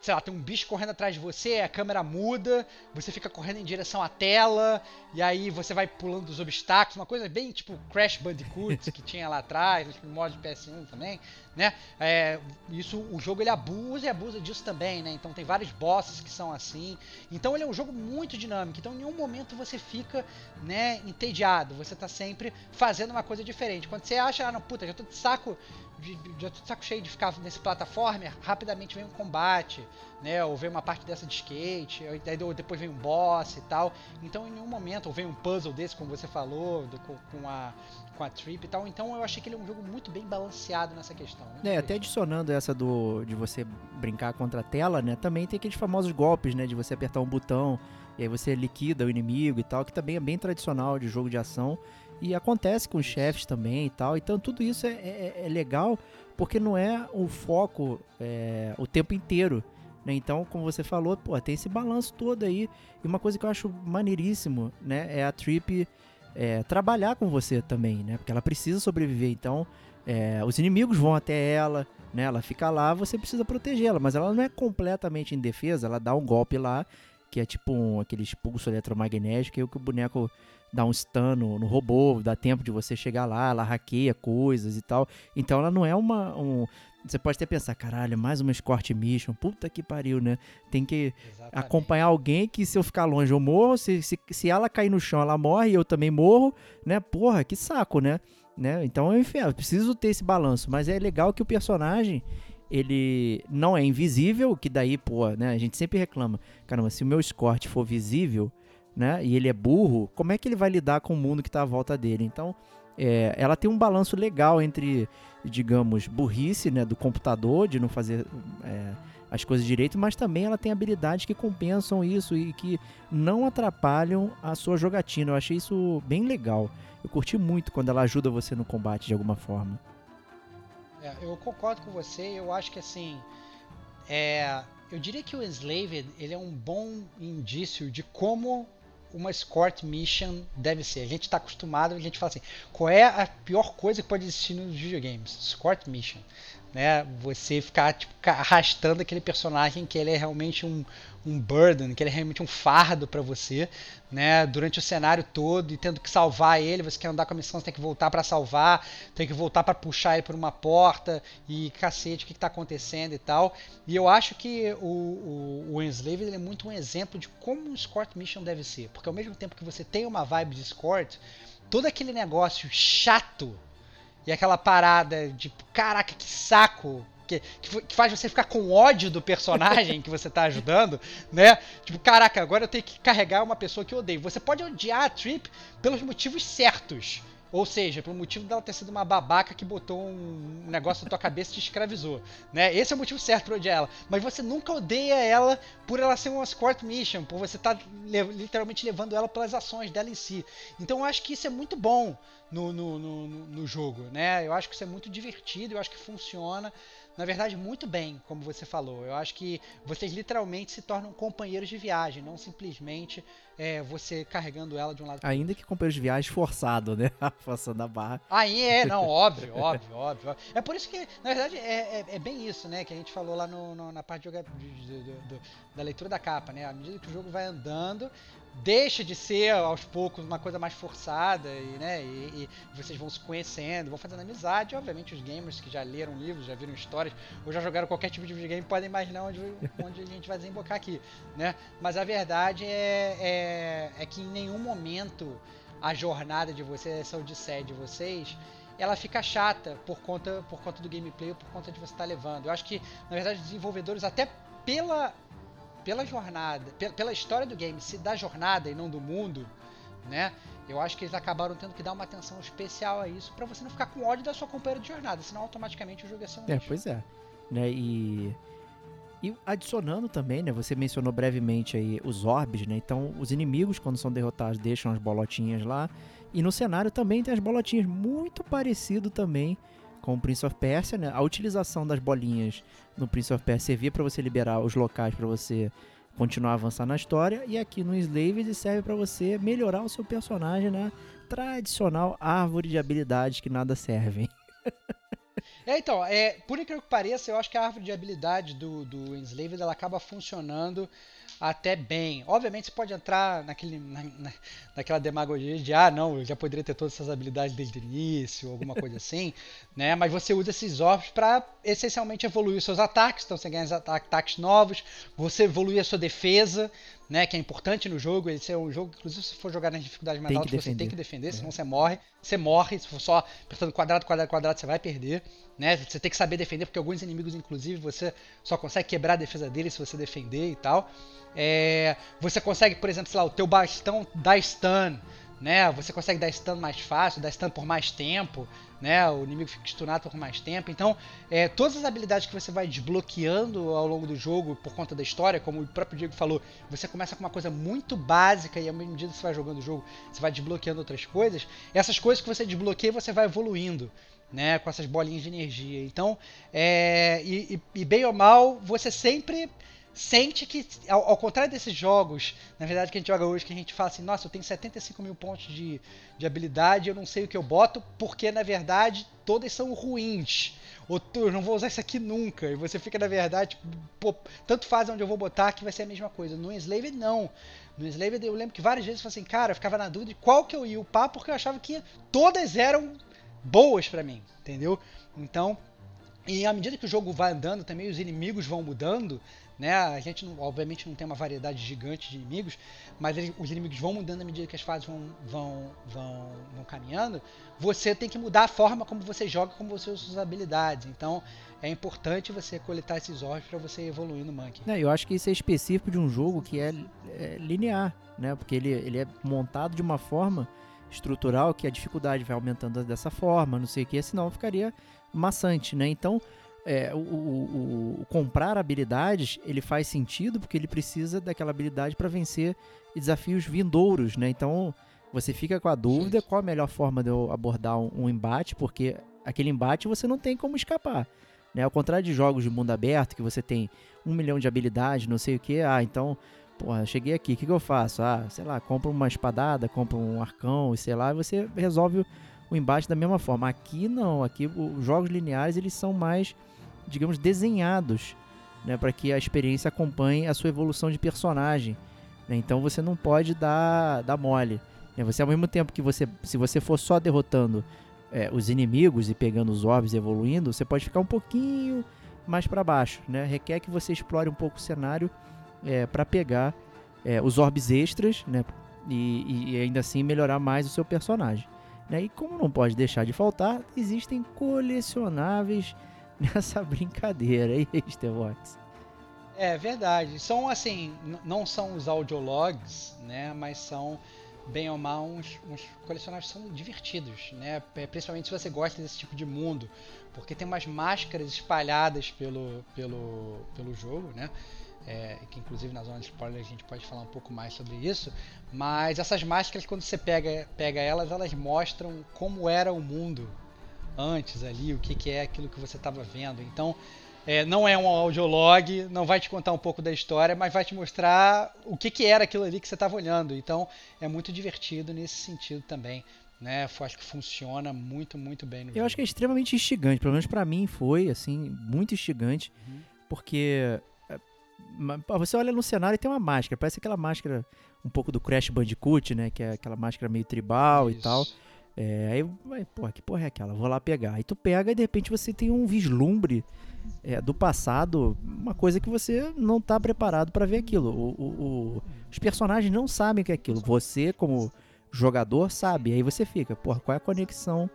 sei lá, tem um bicho correndo atrás de você, a câmera muda, você fica correndo em direção à tela, e aí você vai pulando os obstáculos, uma coisa bem tipo Crash Bandicoot que tinha lá atrás, no modo de PS1 também, né? É, isso, o jogo ele abusa e abusa disso também, né? Então tem vários bosses que são assim. Então ele é um jogo muito dinâmico. Então em nenhum momento você fica, né, entediado. Você tá sempre fazendo uma coisa diferente. Quando você acha, ah, não, puta, já tô de saco de, já tô de saco cheio de ficar nesse plataforma, rapidamente vem um combate, né? Ou vem uma parte dessa de skate, ou depois vem um boss e tal. Então em nenhum momento, ou vem um puzzle desse, como você falou, do, com, a, com a Trip e tal. Então eu achei que ele é um jogo muito bem balanceado nessa questão. É, até adicionando essa do de você brincar contra a tela, né? Também tem aqueles famosos golpes, né? De você apertar um botão e aí você liquida o inimigo e tal, que também é bem tradicional de jogo de ação. E acontece com os chefes também e tal. Então tudo isso é, é, é legal porque não é o foco é, o tempo inteiro. Né? Então, como você falou, pô, tem esse balanço todo aí. E uma coisa que eu acho maneiríssimo, né, é a Trip é, trabalhar com você também, né? Porque ela precisa sobreviver. Então, é, os inimigos vão até ela, né? Ela fica lá, você precisa protegê-la, mas ela não é completamente indefesa. Ela dá um golpe lá, que é tipo um, aquele expulso eletromagnético, e o que o boneco dá um stun no, no, robô, dá tempo de você chegar lá, ela hackeia coisas e tal. Então ela não é uma. Um, você pode até pensar, caralho, mais uma escort mission, puta que pariu, né? Tem que Exatamente. acompanhar alguém que se eu ficar longe eu morro, se, se, se ela cair no chão ela morre e eu também morro, né? Porra, que saco, né? né? Então, enfim, eu preciso ter esse balanço, mas é legal que o personagem ele não é invisível, que daí, pô, né? A gente sempre reclama, caramba, se o meu escort for visível, né? E ele é burro, como é que ele vai lidar com o mundo que está à volta dele? Então, é, ela tem um balanço legal entre, digamos, burrice, né, do computador, de não fazer é, as coisas direito, mas também ela tem habilidades que compensam isso e que não atrapalham a sua jogatina. Eu achei isso bem legal. Eu curti muito quando ela ajuda você no combate de alguma forma. É, eu concordo com você. Eu acho que assim, é, eu diria que o Enslaved ele é um bom indício de como uma escort mission deve ser. A gente está acostumado, a gente fala assim, qual é a pior coisa que pode existir nos videogames? Escort mission. Né? Você ficar tipo, arrastando aquele personagem que ele é realmente um, um burden, que ele é realmente um fardo para você, né? Durante o cenário todo e tendo que salvar ele, você quer andar com a missão, você tem que voltar para salvar, tem que voltar para puxar ele por uma porta e cacete, o que, está acontecendo e tal. E eu acho que o, o, o ele é muito um exemplo de como um escort mission deve ser, porque ao mesmo tempo que você tem uma vibe de escort, todo aquele negócio chato e aquela parada de caraca que saco que, que, faz você ficar com ódio do personagem que você tá ajudando, né? Tipo, caraca, agora eu tenho que carregar uma pessoa que eu odeio. Você pode odiar a Trip pelos motivos certos. Ou seja, pelo motivo dela ter sido uma babaca que botou um negócio na tua cabeça e te escravizou. Né? Esse é o motivo certo pra odiar ela. Mas você nunca odeia ela por ela ser uma escort mission, por você estar tá literalmente levando ela pelas ações dela em si. Então eu acho que isso é muito bom no, no, no, no jogo. Né? Eu acho que isso é muito divertido, eu acho que funciona na verdade, muito bem, como você falou. Eu acho que vocês literalmente se tornam companheiros de viagem, não simplesmente é, você carregando ela de um lado Ainda que companheiros de viagem forçado, né? Forçando a barra. Aí é, não, óbvio, óbvio, óbvio. É por isso que, na verdade, é, é, é bem isso, né? Que a gente falou lá no, no na parte de, de, de, da leitura da capa, né? À medida que o jogo vai andando, deixa de ser aos poucos uma coisa mais forçada e, né, e, e, vocês vão se conhecendo, vão fazendo amizade. Obviamente, os gamers que já leram livros, já viram histórias ou já jogaram qualquer tipo de videogame podem imaginar onde, onde a gente vai desembocar aqui, né? Mas a verdade é, é, é que em nenhum momento a jornada de vocês, essa odisseia de vocês, ela fica chata por conta, por conta do gameplay ou por conta de você estar tá levando. Eu acho que, na verdade, os desenvolvedores, até pela pela jornada, pela história do game, se da jornada e não do mundo, né? Eu acho que eles acabaram tendo que dar uma atenção especial a isso para você não ficar com ódio da sua companheira de jornada, senão automaticamente o jogo ia ser um É, pois é. Né, e e adicionando também, né, você mencionou brevemente aí os orbes, né? Então, os inimigos quando são derrotados deixam as bolotinhas lá, e no cenário também tem as bolotinhas muito parecido também com o Prince of Persia, né? A utilização das bolinhas no Prince of Persia servia para você liberar os locais para você continuar a avançar na história e aqui no Slaved serve para você melhorar o seu personagem na tradicional árvore de habilidades que nada servem. É, então, é, por incrível que pareça, eu acho que a árvore de habilidade do, do Enslaved ela acaba funcionando até bem. Obviamente você pode entrar naquele, na, na, naquela demagogia de ah, não, eu já poderia ter todas essas habilidades desde o início, alguma coisa assim, né? Mas você usa esses orbs para essencialmente evoluir os seus ataques, então você ganha ataques novos, você evoluir a sua defesa, né, que é importante no jogo. Esse é um jogo inclusive, se for jogar nas dificuldades mais altas, você tem que defender, é. senão você morre. Você morre, se for só apertando quadrado, quadrado, quadrado, você vai perder. Né? Você tem que saber defender, porque alguns inimigos, inclusive, você só consegue quebrar a defesa deles se você defender e tal. É, você consegue, por exemplo, sei lá, o teu bastão dá stun, né? Você consegue dar stun mais fácil, dar stun por mais tempo, né? O inimigo fica stunado por mais tempo. Então, é, todas as habilidades que você vai desbloqueando ao longo do jogo por conta da história, como o próprio Diego falou, você começa com uma coisa muito básica e à medida que você vai jogando o jogo, você vai desbloqueando outras coisas. Essas coisas que você desbloqueia, você vai evoluindo. Né, com essas bolinhas de energia. Então, é, e, e, e bem ou mal, você sempre sente que, ao, ao, contrário desses jogos, na verdade, que a gente joga hoje, que a gente fala assim, nossa, eu tenho 75 mil pontos de, de habilidade, eu não sei o que eu boto, porque na verdade todas são ruins. Ou eu não vou usar isso aqui nunca. E você fica, na verdade, tipo, tanto faz onde eu vou botar que vai ser a mesma coisa. No Enslave, não. No Enslave, eu lembro que várias vezes eu falei assim, cara, eu ficava na dúvida de qual que eu ia upar, porque eu achava que todas eram boas para mim, entendeu? Então, e à medida que o jogo vai andando, também os inimigos vão mudando, né? A gente, não, obviamente, não tem uma variedade gigante de inimigos, mas os inimigos vão mudando à medida que as fases vão, vão, vão, vão caminhando. Você tem que mudar a forma como você joga, como você usa suas habilidades. Então, é importante você coletar esses orbs para você evoluir no Monkey. É, eu acho que isso é específico de um jogo que é, é linear, né? Porque ele, ele é montado de uma forma estrutural que a dificuldade vai aumentando dessa forma, não sei o que, senão ficaria maçante, né? Então, é, o, o, o, comprar habilidades ele faz sentido porque ele precisa daquela habilidade para vencer desafios vindouros, né? Então você fica com a dúvida qual a melhor forma de eu abordar um, um, embate, porque aquele embate você não tem como escapar. Né? Ao contrário de jogos de mundo aberto, que você tem um milhão de habilidades, não sei o que, ah, então, porra, cheguei aqui, o que, que eu faço? Ah, sei lá, compra uma espadada, compra um arcão, sei lá, e você resolve o embate da mesma forma. Aqui não, aqui os jogos lineares eles são mais digamos, desenhados né, para que a experiência acompanhe a sua evolução de personagem. Né? Então você não pode dar, dar mole. Né? Você, ao mesmo tempo que você, se você for só derrotando é, os inimigos e pegando os orbes e evoluindo, você pode ficar um pouquinho mais para baixo. Né? Requer que você explore um pouco o cenário é, para pegar é, os orbes extras né? E, e, ainda assim melhorar mais o seu personagem. Né? E como não pode deixar de faltar, existem colecionáveis nessa brincadeira aí, Stevox. É verdade. São assim, não são os audiologs, né? Mas são bem ou mal uns, uns colecionáveis são divertidos, né? Principalmente se você gosta desse tipo de mundo, porque tem umas máscaras espalhadas pelo pelo pelo jogo, né? É, que inclusive na zona de spoiler a gente pode falar um pouco mais sobre isso, mas essas máscaras quando você pega pega elas, elas mostram como era o mundo antes ali, o que, que é aquilo que você estava vendo. Então, é, não é um audiolog, não vai te contar um pouco da história, mas vai te mostrar o que, que era aquilo ali que você estava olhando. Então, é muito divertido nesse sentido também. Né, acho que funciona muito, muito bem. eu jogo. acho que é extremamente instigante, pelo menos para mim foi, assim, muito instigante, uhum. porque você olha no cenário e tem uma máscara, parece aquela máscara um pouco do Crash Bandicoot, né, que é aquela máscara meio tribal Isso. e tal. É, aí, vai, porra, que porra é aquela? Vou lá pegar. Aí tu pega e de repente você tem um vislumbre é, do passado, uma coisa que você não tá preparado para ver aquilo. O, o, o, os personagens não sabem o que é aquilo. Você, como jogador, sabe. Aí você fica, porra, qual é a conexão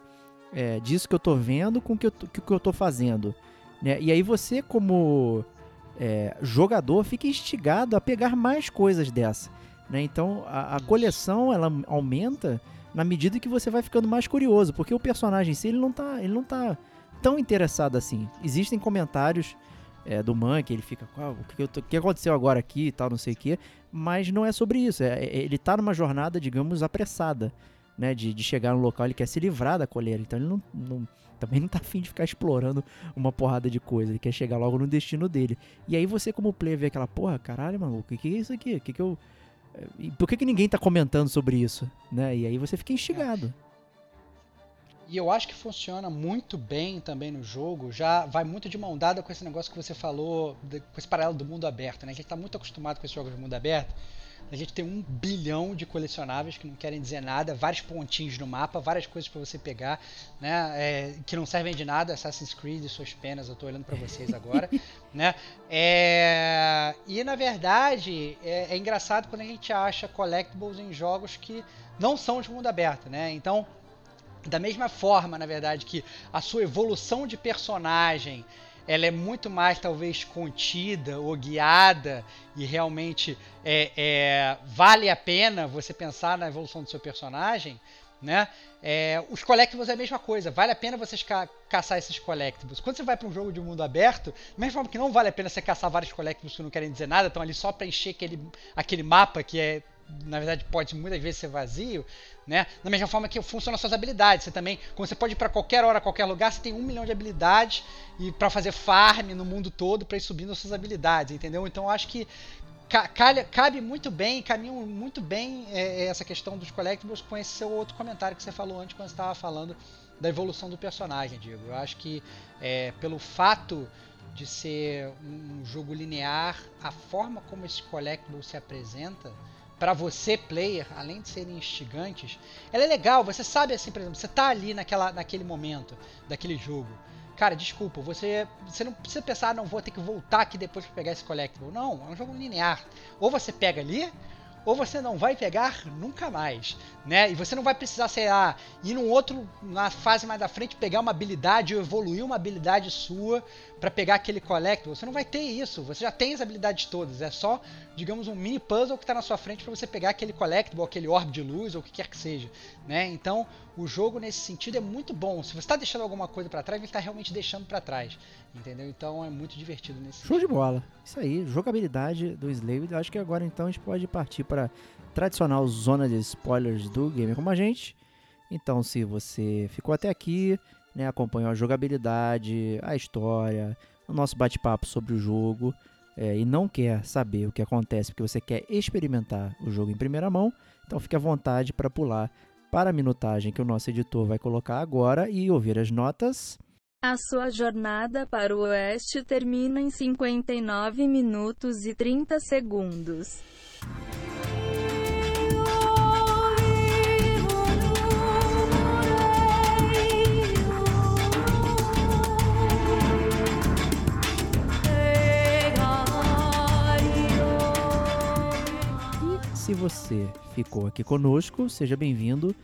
é, disso que eu tô vendo com o que eu, que, que eu tô fazendo? Né? E aí você, como é, jogador, fica instigado a pegar mais coisas dessa. Né? Então a, a coleção ela aumenta na medida que você vai ficando mais curioso, porque o personagem em si ele não tá, ele não tá tão interessado assim. Existem comentários é, do Man que ele fica, ah, o que, tô, o que, aconteceu agora aqui e tal, não sei o que, mas não é sobre isso. É, é, ele tá numa jornada, digamos, apressada. né? De, de chegar no local, ele quer se livrar da coleira. Então ele não, não- também não tá afim de ficar explorando uma porrada de coisa. Ele quer chegar logo no destino dele. E aí você, como player, vê aquela porra, caralho, maluco, o que, é isso aqui? O que, que eu. E por que, que ninguém tá comentando sobre isso? Né? E aí você fica instigado. E eu acho que funciona muito bem também no jogo. Já vai muito de mão dada com esse negócio que você falou, com esse paralelo do mundo aberto. Né? A gente está muito acostumado com esses jogos de mundo aberto. A gente tem um bilhão de colecionáveis que não querem dizer nada, vários pontinhos no mapa, várias coisas para você pegar, né? é, que não servem de nada. Assassin's Creed e suas penas, eu estou olhando para vocês agora. né? É, e na verdade é, é engraçado quando a gente acha collectibles em jogos que não são de mundo aberto. Né? Então da mesma forma, na verdade, que a sua evolução de personagem ela é muito mais talvez contida ou guiada e realmente é, é, vale a pena você pensar na evolução do seu personagem, né? É, os collectibles é a mesma coisa, vale a pena você ca caçar esses collectibles. Quando você vai para um jogo de mundo aberto, da mesma forma que não vale a pena você caçar vários collectibles que não querem dizer nada, estão ali só para encher aquele, aquele mapa que é na verdade pode muitas vezes ser vazio, né? Da mesma forma que funcionam suas habilidades. Você também, como você pode ir para qualquer hora, qualquer lugar, você tem um milhão de habilidades e para fazer farm no mundo todo para ir subindo as suas habilidades, entendeu? Então acho que ca calha, cabe muito bem, caminha muito bem é, essa questão dos collectibles com esse seu outro comentário que você falou antes quando estava falando da evolução do personagem, Diego. Eu acho que é, pelo fato de ser um jogo linear, a forma como esse collectible se apresenta para você player, além de serem instigantes, ela é legal. Você sabe assim, por exemplo, você tá ali naquela, naquele momento daquele jogo. Cara, desculpa, você, você não precisa pensar, ah, não vou ter que voltar aqui depois para pegar esse collectible. Não, é um jogo linear. Ou você pega ali, ou você não vai pegar nunca mais, né? E você não vai precisar, sei lá, ir num outro, na fase mais da frente, pegar uma habilidade ou evoluir uma habilidade sua para pegar aquele collectible. Você não vai ter isso, você já tem as habilidades todas, é só, digamos, um mini puzzle que está na sua frente para você pegar aquele collectible, aquele orbe de luz ou o que quer que seja, né? Então, o jogo nesse sentido é muito bom. Se você está deixando alguma coisa para trás, ele está realmente deixando para trás, entendeu? Então, é muito divertido nesse Show de bola. Isso aí, jogabilidade do Slave. Acho que agora então a gente pode partir para tradicional zona de spoilers do Gamer Como a Gente. Então, se você ficou até aqui, né, acompanhou a jogabilidade, a história, o nosso bate-papo sobre o jogo é, e não quer saber o que acontece porque você quer experimentar o jogo em primeira mão, então fique à vontade para pular para a minutagem que o nosso editor vai colocar agora e ouvir as notas. A sua jornada para o oeste termina em 59 minutos e 30 segundos. Se você ficou aqui conosco, seja bem-vindo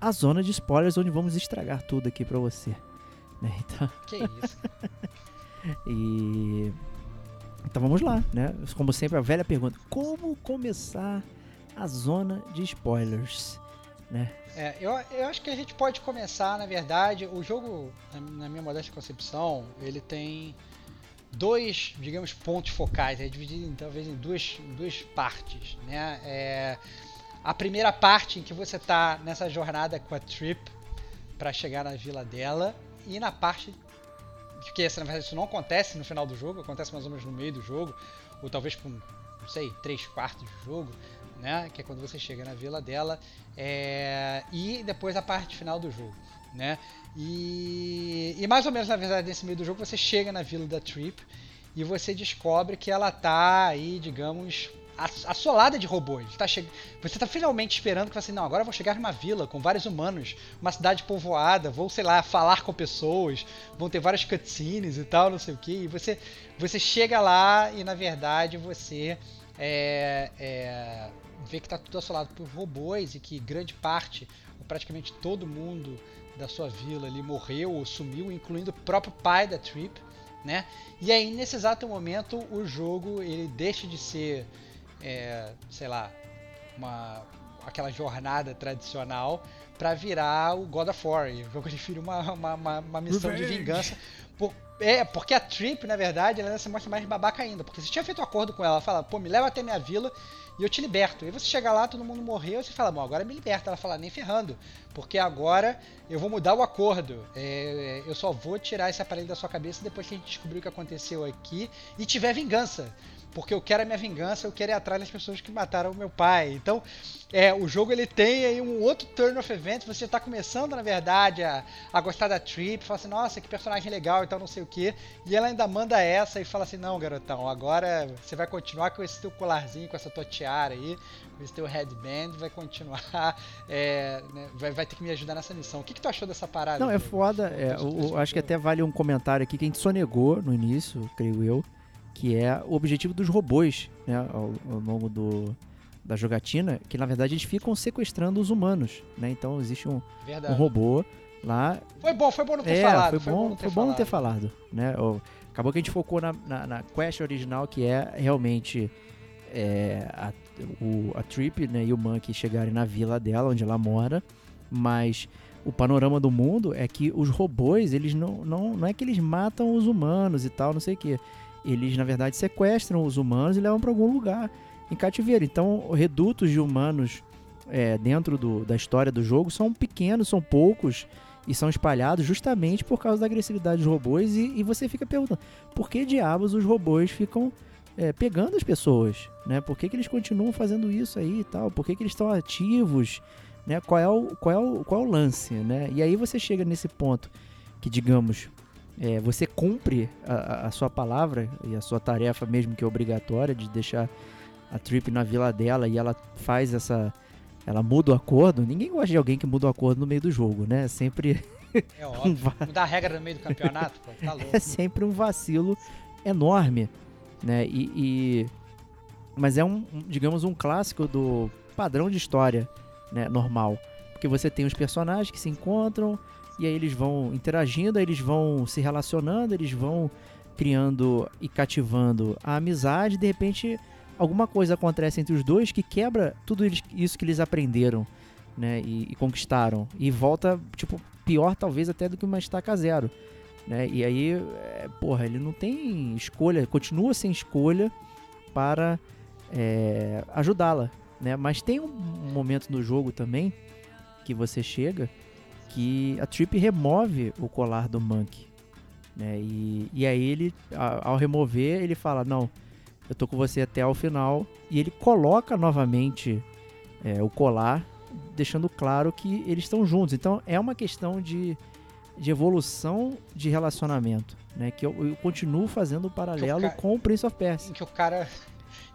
à zona de spoilers, onde vamos estragar tudo aqui para você. Né? Então, Que isso? e então vamos lá, né? Como sempre a velha pergunta: como começar a zona de spoilers, né? É, eu, eu acho que a gente pode começar, na verdade, o jogo, na, minha modesta concepção, ele tem dois, digamos, pontos focais, é dividido talvez em duas, duas partes, né? É, a primeira parte em que você está nessa jornada com a Trip para chegar na vila dela e na parte que essa, na verdade, isso não acontece no final do jogo, acontece mais ou menos no meio do jogo, ou talvez com, não sei, três quartos do jogo, né? Que é quando você chega na vila dela é, e depois a parte final do jogo, né? E, e mais ou menos na verdade nesse meio do jogo você chega na vila da Trip e você descobre que ela tá aí, digamos, assolada de robôs. Tá che... Você tá finalmente esperando que você, não, agora eu vou chegar numa vila com vários humanos, uma cidade povoada, vou, sei lá, falar com pessoas, vão ter várias cutscenes e tal, não sei o que. E você, você chega lá e na verdade você é, é, vê que tá tudo assolado por robôs e que grande parte, ou praticamente todo mundo da sua vila ali morreu ou sumiu, incluindo o próprio pai da Trip, né? E aí nesse exato momento o jogo ele deixa de ser, é, sei lá, uma aquela jornada tradicional para virar o God of War. E o jogo ele vira uma, uma, uma, uma missão de Revenge. vingança Por- é, porque a Trip, na verdade, ela se mostra mais babaca ainda. Porque você tinha feito um acordo com ela, ela fala, pô, me leva até minha vila e eu te liberto. E você chega lá, todo mundo morreu, você fala, bom, agora me liberta. Ela fala, nem ferrando, porque agora eu vou mudar o acordo. É, eu só vou tirar esse aparelho da sua cabeça depois que a gente descobrir o que aconteceu aqui e tiver vingança. Porque eu quero a minha vingança, eu quero ir atrás das pessoas que mataram o meu pai. Então, é, o jogo ele tem aí um outro turn of events. Você tá começando, na verdade, a, a gostar da Trip, fala assim, nossa, que personagem legal e tal, não sei o que. E ela ainda manda essa e fala assim, não, garotão, agora você vai continuar com esse teu colarzinho, com essa tua tiara aí, com esse teu headband, vai continuar, é, né, vai, vai ter que me ajudar nessa missão. O que, que tu achou dessa parada? Não, é foda. É, o- o- acho que até vale um comentário aqui que a gente no início, creio eu, que é o objetivo dos robôs, né, ao, ao longo do, da jogatina, que na verdade eles ficam sequestrando os humanos, né? Então existe um, um robô lá. Foi bom, foi bom não ter É, falado. foi bom, ter foi bom não ter falado. né? Acabou que a gente focou na, na, na quest original, que é realmente é, a, o, a Trip né, e o Monkey chegarem na vila dela, onde ela mora, mas o panorama do mundo é que os robôs, eles não, não, não é que eles matam os humanos e tal, não sei o que. Eles, na verdade, sequestram os humanos e levam para algum lugar em cativeiro. Então, redutos de humanos é, dentro do, da história do jogo são pequenos, são poucos e são espalhados justamente por causa da agressividade dos robôs. E, e você fica perguntando, por que diabos os robôs ficam é, pegando as pessoas? Né? Por que, que eles continuam fazendo isso aí e tal? Por que, que eles estão ativos? Né? Qual, é o, qual, é o, qual é o lance? Né? E aí você chega nesse ponto que, digamos, é, você cumpre a, a- sua palavra e a sua tarefa, mesmo que obrigatória, de deixar a Trip na vila dela e ela faz essa. Ela muda o acordo. Ninguém gosta de alguém que muda o acordo no meio do jogo, né? É sempre É um óbvio. va- Mudar a regra no meio do campeonato, pô, tá louco. é sempre um vacilo enorme, né? E, e- mas é um, um, digamos, um clássico do padrão de história, né? Normal, porque você tem os personagens que se encontram e aí eles vão interagindo, eles vão se relacionando, eles vão criando e cativando a amizade. De repente, alguma coisa acontece entre os dois que quebra tudo isso que eles aprenderam, né? E, e conquistaram e volta tipo pior talvez até do que uma estaca zero né? E aí, é, porra, ele não tem escolha, continua sem escolha para é, ajudá-la, né? Mas tem um momento no jogo também que você chega que a Trip remove o colar do Monkey, né? E, e aí ele, ao remover, ele fala, não, eu tô com você até o final e ele coloca novamente é, o colar, deixando claro que eles estão juntos. Então é uma questão de de evolução de relacionamento, né? Que eu, eu continuo fazendo o paralelo ca- com o Prince of Persia. que o cara.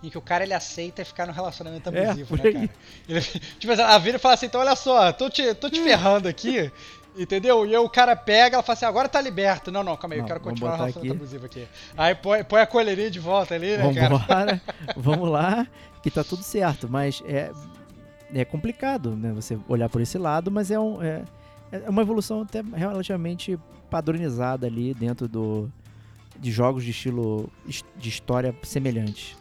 Em que o cara ele aceita ficar no relacionamento É, abusivo, por né, cara? Ele, tipo, a vira e fala assim, então olha só, tô te, tô te ferrando aqui, entendeu? E aí o cara pega, ela fala assim, agora tá liberto. Não, não, calma aí, eu Não, quero vamos continuar no relacionamento aqui. abusivo aqui. Aí põe, põe a colherinha de volta ali, né, cara? Vambora, vamos lá, que tá tudo certo. Mas é, é complicado, né? Você olhar por esse lado, mas é, um, é, é uma evolução até relativamente padronizada ali dentro do, de jogos de estilo de história semelhantes.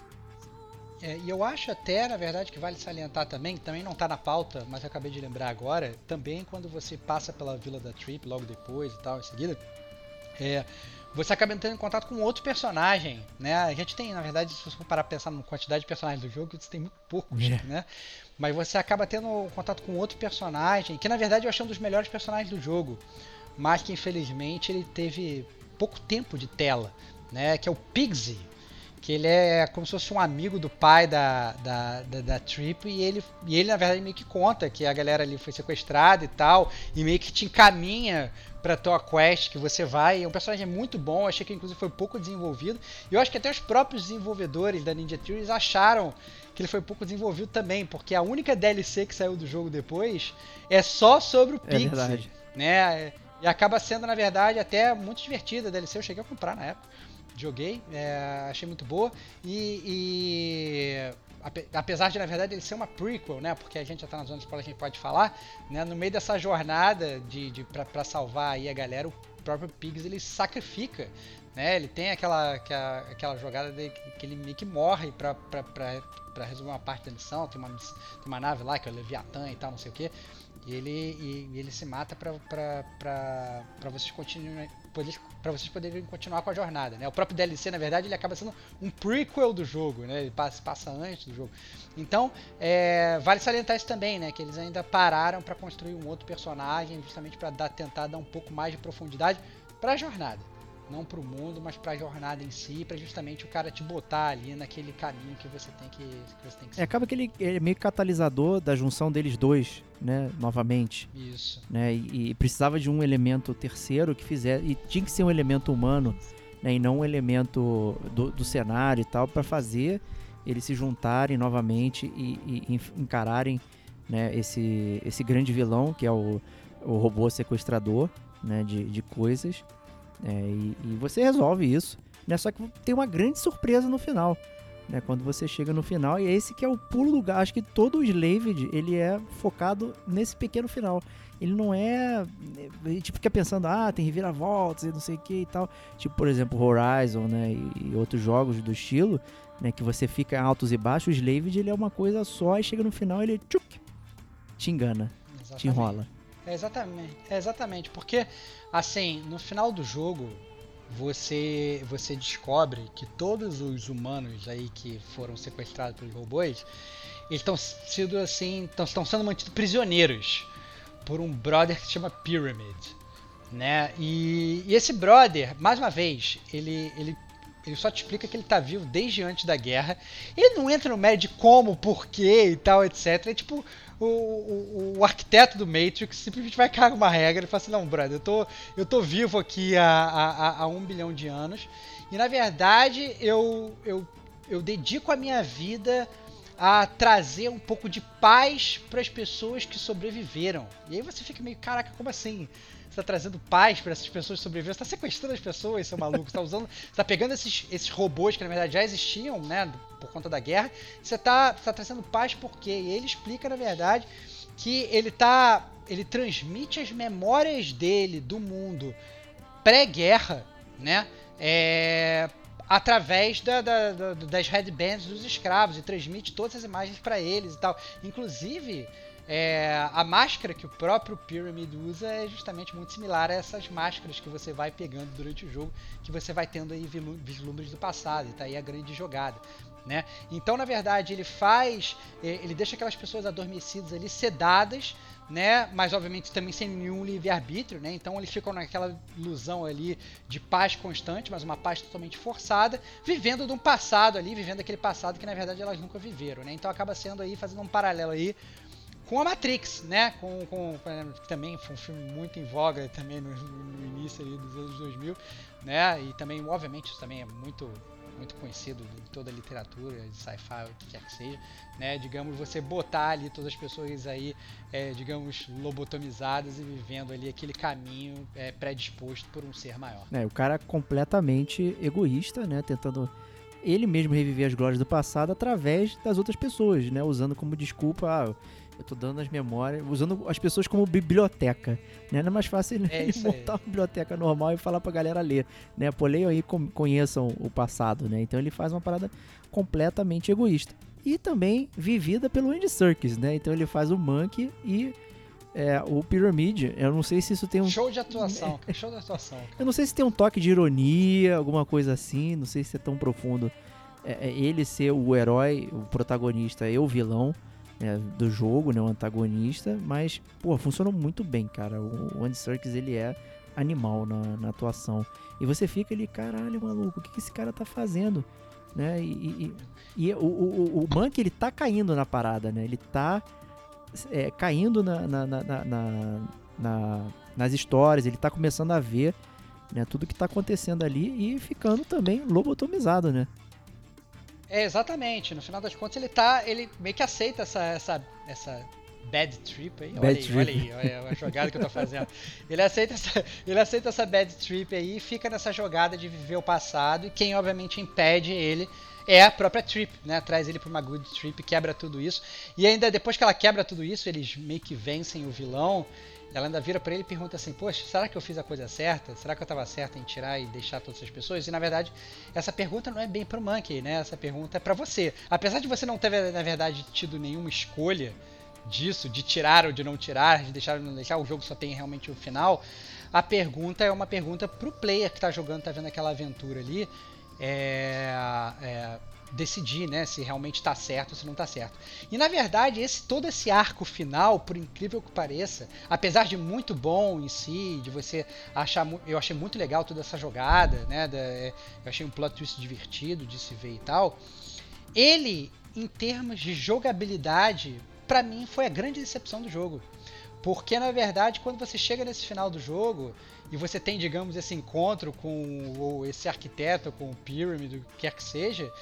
É, e eu acho até, na verdade, que vale salientar também, que também não tá na pauta, mas eu acabei de lembrar agora, também quando você passa pela Vila da Trip logo depois e tal, em seguida, é, você acaba entrando em contato com outro personagem, né? A gente tem, na verdade, se você for parar pra pensar na quantidade de personagens do jogo, você tem muito poucos, É. né? Mas você acaba tendo contato com outro personagem, que na verdade eu achei um dos melhores personagens do jogo, mas que infelizmente ele teve pouco tempo de tela, né? Que é o Pigsy que ele é como se fosse um amigo do pai da, da, da, da Trip e ele, e ele na verdade meio que conta que a galera ali foi sequestrada e tal e meio que te encaminha pra tua quest que você vai, é um personagem muito bom, achei que inclusive foi pouco desenvolvido e eu acho que até os próprios desenvolvedores da Ninja Theories acharam que ele foi pouco desenvolvido também, porque a única DLC que saiu do jogo depois é só sobre o É Pixie, verdade. né? E acaba sendo, na verdade, até muito divertida a DLC. Eu cheguei a comprar na época. Joguei, é, achei muito boa. E, e ape- apesar de, na verdade, ele ser uma prequel, né? Porque a gente já tá na zona de spoiler, a gente pode falar. Né, no meio dessa jornada de, de pra salvar aí a galera, o próprio Pigs ele sacrifica. Né? Ele tem aquela, aquela, aquela jogada dele que, ele meio que morre pra resolver uma parte da missão. Tem uma, tem uma nave lá que é o Leviatã e tal, não sei o que. E ele, e, e ele se mata pra vocês continuarem, para vocês poderem continuar com a jornada, né? O próprio DLC, na verdade, ele acaba sendo um prequel do jogo, né? Ele passa, passa antes do jogo. Então, é, vale salientar isso também, né? Que eles ainda pararam para construir um outro personagem, justamente para tentar dar um pouco mais de profundidade para a jornada não para o mundo, mas para a jornada em si, para justamente o cara te botar ali naquele caminho que você tem que, que, você tem que é, acaba que ele, é meio catalisador da junção deles dois, né, novamente. Isso. Né, e, e, precisava de um elemento terceiro que fizesse, e tinha que ser um elemento humano, né, e não um elemento do, do cenário e tal, para fazer eles se juntarem novamente e, e encararem né, esse, esse grande vilão que é o, o robô sequestrador né, de, de coisas é, e, e, você resolve isso, né? Só que tem uma grande surpresa no final, né? Quando você chega no final, e é esse que é o pulo do gato. Acho que todo o Slaved, ele é focado nesse pequeno final. Ele não é... A gente fica pensando, ah, tem reviravoltas e não sei o que e tal. Tipo, por exemplo, Horizon, né? E, e outros jogos do estilo, né? Que você fica altos e baixos. O Slaved, ele é uma coisa só e chega no final ele tchuc, te engana, Exatamente. te enrola. É exatamente, é exatamente, porque assim, no final do jogo, você você descobre que todos os humanos aí que foram sequestrados pelos robôs, estão sido assim, estão sendo mantidos prisioneiros por um brother que se chama Pyramid, né? E, e esse brother, mais uma vez, ele ele ele só te explica que ele tá vivo desde antes da guerra. Ele não entra no mérito de como, porquê e tal, etc. É tipo, o, o, o, arquiteto do Matrix simplesmente vai cagar uma regra e fala assim, não, brother, eu tô, eu tô vivo aqui há, há, há um bilhão de anos. E na verdade eu, eu, eu dedico a minha vida a trazer um pouco de paz para as pessoas que sobreviveram. E aí você fica meio, caraca, como assim? Você tá trazendo paz para essas pessoas sobreviver, você tá sequestrando as pessoas, seu maluco, você tá usando, você tá pegando esses, esses robôs que na verdade já existiam, né, por conta da guerra, você tá, tá trazendo paz por quê? E ele explica na verdade que ele tá, ele transmite as memórias dele do mundo pré-guerra, né, é, através da, da, da, das headbands dos escravos e transmite todas as imagens para eles e tal. Inclusive, é, a máscara que o próprio Pyramid usa é justamente muito similar a essas máscaras que você vai pegando durante o jogo, que você vai tendo aí vislumbres do passado, e tá aí a grande jogada. Né? Então, na verdade, ele faz, ele deixa aquelas pessoas adormecidas ali, sedadas, né? Mas obviamente também sem nenhum livre-arbítrio, né? Então eles ficam naquela ilusão ali de paz constante, mas uma paz totalmente forçada, vivendo de um passado ali, vivendo aquele passado que na verdade elas nunca viveram, né? Então acaba sendo aí, fazendo um paralelo aí com a Matrix, né? Com, com, que também foi um filme muito em voga também no, no início dos anos 2000, né? E também, obviamente, isso também é muito muito conhecido de toda a literatura de sci-fi, o que quer que seja, né? Digamos, você botar ali todas as pessoas aí, é, digamos, lobotomizadas e vivendo ali aquele caminho é, predisposto por um ser maior. É, o cara completamente egoísta, né? Tentando ele mesmo reviver as glórias do passado através das outras pessoas, né? Usando como desculpa, ah, eu tô dando as memórias, usando as pessoas como biblioteca, né? Não é mais fácil é ele montar uma biblioteca normal e falar pra galera ler, né? Pô, leiam aí, conheçam o passado, né? Então ele faz uma parada completamente egoísta. E também vivida pelo Andy Serkis, né? Então ele faz o Monkey e é, o Pyramid, eu não sei se isso tem um. Show de atuação, show de atuação. Cara. Eu não sei se tem um toque de ironia, alguma coisa assim, não sei se é tão profundo. É, é ele ser o herói, o protagonista e o vilão é, do jogo, né, o antagonista, mas, pô, funcionou muito bem, cara. O, Andy Serkis, ele é animal na, na, atuação. E você fica ali, caralho, maluco, o que, que esse cara tá fazendo? Né? E, e, e o, o, o Monkey, ele tá caindo na parada, né? Ele tá é, caindo na, na, na, nas histórias, ele tá começando a ver né, tudo que tá acontecendo ali e ficando também lobotomizado, né? É, exatamente. No final das contas, ele tá. Ele meio que aceita essa, essa, essa bad trip aí. Bad olha, trip. Aí, olha aí, olha a jogada que eu tô fazendo. Ele aceita, essa, ele aceita essa bad trip aí e fica nessa jogada de viver o passado. E quem, obviamente, impede ele é a própria trip, né? Traz ele pra uma good trip, quebra tudo isso. E ainda depois que ela quebra tudo isso, eles meio que vencem o vilão. Ela ainda vira para ele e pergunta assim: Poxa, será que eu fiz a coisa certa? Será que eu estava certa em tirar e deixar todas as pessoas? E na verdade, essa pergunta não é bem pro Monkey, né? Essa pergunta é para você. Apesar de você não ter, na verdade, tido nenhuma escolha disso, de tirar ou de não tirar, de deixar ou não deixar, o jogo só tem realmente o final. a pergunta é uma pergunta pro player que tá jogando, tá vendo aquela aventura ali. É, é, decidir, né, se realmente está certo ou se não está certo. E na verdade, esse todo esse arco final, por incrível que pareça, apesar de muito bom em si, de você achar, eu achei muito legal toda essa jogada, né, da, eu achei um plot twist divertido de se ver e tal. Ele, em termos de jogabilidade, para mim foi a grande decepção do jogo. Porque na verdade, quando você chega nesse final do jogo e você tem, digamos, esse encontro com esse arquiteto, com o Pyramid, o que quer que seja,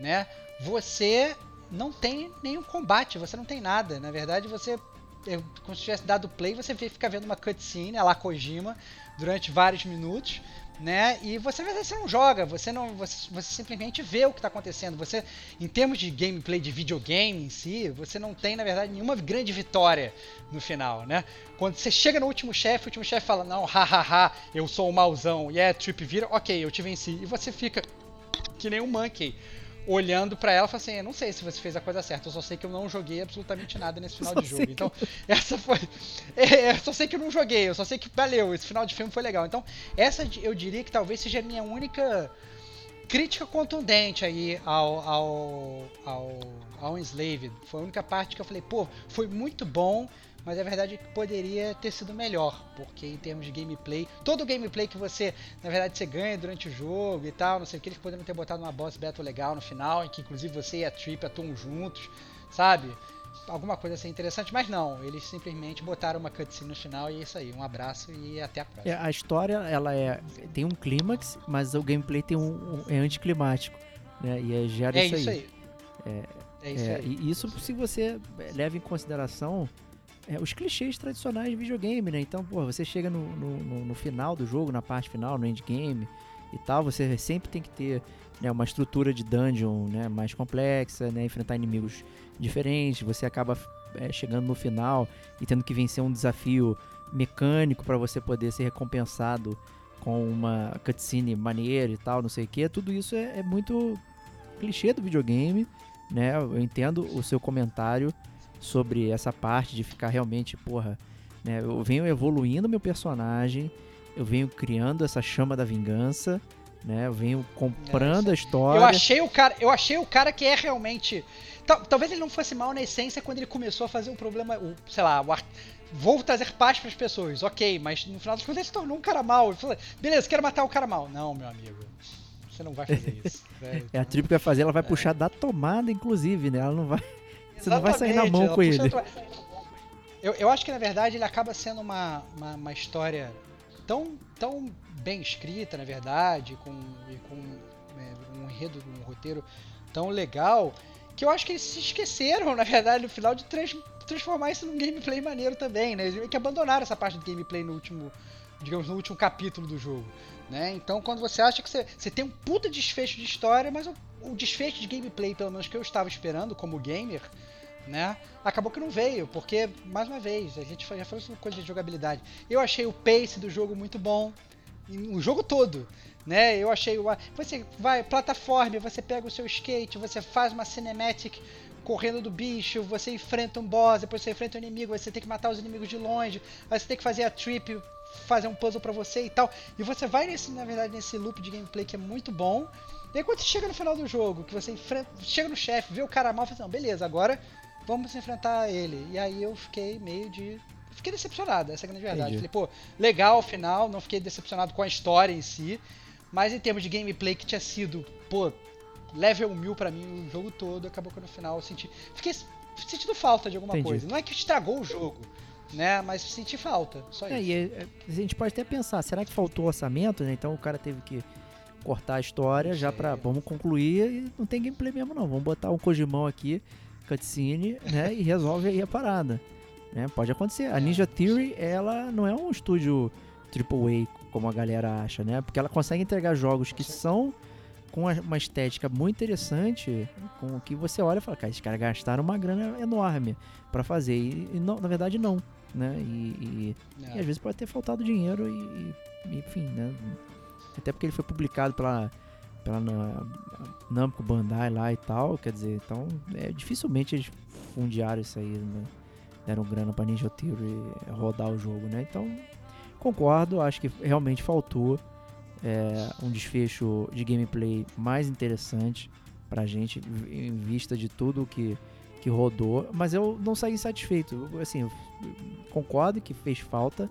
né? Você não tem nenhum combate, você não tem nada. Na verdade, você é como se tivesse dado play, você fica vendo uma cutscene, a la Kojima, durante vários minutos, né? E você você não joga, você não você, você simplesmente vê o que está acontecendo. Você, em termos de gameplay de videogame em si, você não tem na verdade nenhuma grande vitória no final, né? Quando você chega no último chefe, o último chefe fala: "Não, hahaha, eu sou o mauzão". E é trip vira, OK, eu te venci. E você fica que nem um monkey olhando para ela, falando assim: eu não sei se você fez a coisa certa, eu só sei que eu não joguei absolutamente nada nesse final de jogo. Então, essa foi. É, eu só sei que eu não joguei, eu só sei que valeu, esse final de filme foi legal. Então, essa eu diria que talvez seja a minha única crítica contundente aí ao, ao, ao, ao Enslaved. Foi a única parte que eu falei, pô, foi muito bom, mas a verdade é que poderia ter sido melhor, porque em termos de gameplay, todo o gameplay que você, na verdade, você ganha durante o jogo e tal, não sei o que, eles poderiam ter botado uma boss battle legal no final, em que inclusive você e a Trip atuam juntos, sabe? Alguma coisa assim interessante, mas não, eles simplesmente botaram uma cutscene no final e é isso aí, um abraço e até a próxima. É, a história, ela é tem um clímax, mas o gameplay tem um, um é anticlimático, né? E é, gera é isso, isso aí. aí. É, é isso é, aí. E isso se você leva em consideração é, os clichês tradicionais de videogame, né? Então, pô, você chega no, no, no, final do jogo, na parte final, no endgame e tal, você sempre tem que ter né, uma estrutura de dungeon né, mais complexa, né? Enfrentar inimigos diferentes, você acaba é, chegando no final e tendo que vencer um desafio mecânico para você poder ser recompensado com uma cutscene maneira e tal, não sei o que. Tudo isso é, é muito clichê do videogame, né? Eu entendo o seu comentário sobre essa parte de ficar realmente, porra, né? Eu venho evoluindo meu personagem, eu venho criando essa chama da vingança, né? Eu venho comprando É, a história. Eu achei o cara, eu achei o cara que é realmente. Tal- talvez ele não fosse mal na essência quando ele começou a fazer o problema, o, sei lá, o ar- vou trazer paz para as pessoas, ok, mas no final das contas ele se tornou um cara mal. Ele falou, beleza, quero matar o cara mal. Não, meu amigo, você não vai fazer isso. né? É a tribo que vai fazer, ela vai puxar da tomada, inclusive, né? Ela não vai. Você não vai sair na mão com ele. outra- Eu, eu acho que na verdade ele acaba sendo uma, uma, uma história tão, tão bem escrita, na verdade, com, e com é, um enredo, um roteiro tão legal, que eu acho que eles se esqueceram, na verdade, no final de trans- transformar isso num gameplay maneiro também, né? Eles meio que abandonaram essa parte do gameplay no último, digamos, no último capítulo do jogo. Né? Então, quando você acha que você, você tem um puta desfecho de história, mas o, o desfecho de gameplay, pelo menos que eu estava esperando como gamer, né? Acabou que não veio, porque, mais uma vez, a gente já falou sobre coisa de jogabilidade. Eu achei o pace do jogo muito bom, o jogo todo, né? Eu achei o. Você vai, plataforma, você pega o seu skate, você faz uma cinematic correndo do bicho, você enfrenta um boss, depois você enfrenta um inimigo, você tem que matar os inimigos de longe, aí você tem que fazer a trip, fazer um puzzle pra você e tal. E você vai nesse, na verdade, nesse loop de gameplay que é muito bom. E aí quando você chega no final do jogo, que você enfrenta, chega no chefe, vê o cara mal, fala assim, não, beleza, agora vamos enfrentar ele. E aí eu fiquei meio de. Fiquei decepcionado, essa é a grande verdade. Entendi. Falei, pô, legal o final, não fiquei decepcionado com a história em si. Mas em termos de gameplay que tinha sido, pô, level 1000 pra mim o jogo todo, acabou que no final eu senti. Fiquei sentindo falta de alguma Entendi. coisa. Não é que estragou o jogo, né? Mas senti falta, só É, isso. e é- a gente pode até pensar, será que faltou orçamento, né? Então o cara teve que cortar a história já pra vamos concluir e não tem gameplay mesmo não. Vamos botar um Kojimão aqui, cutscene, né? E resolve aí a parada. Né? Pode acontecer. A É, Ninja Theory, ela não é um estúdio AAA como a galera acha, né? Porque ela consegue entregar jogos que são com uma estética muito interessante, com o que você olha e fala, cara, esses caras gastaram uma grana enorme pra fazer. E, e não- na verdade não, né? E, e- É. e às vezes pode ter faltado dinheiro e, e- enfim, né? Até porque ele foi publicado pela, pela Na- Namco Bandai lá e tal, quer dizer, então é, dificilmente eles fundiaram isso aí, né? Deram grana pra Ninja Theory rodar o jogo, né? Então concordo, acho que realmente faltou é, um desfecho de gameplay mais interessante pra gente, em vista de tudo que, que rodou, mas eu não saí satisfeito. Assim, concordo que fez falta,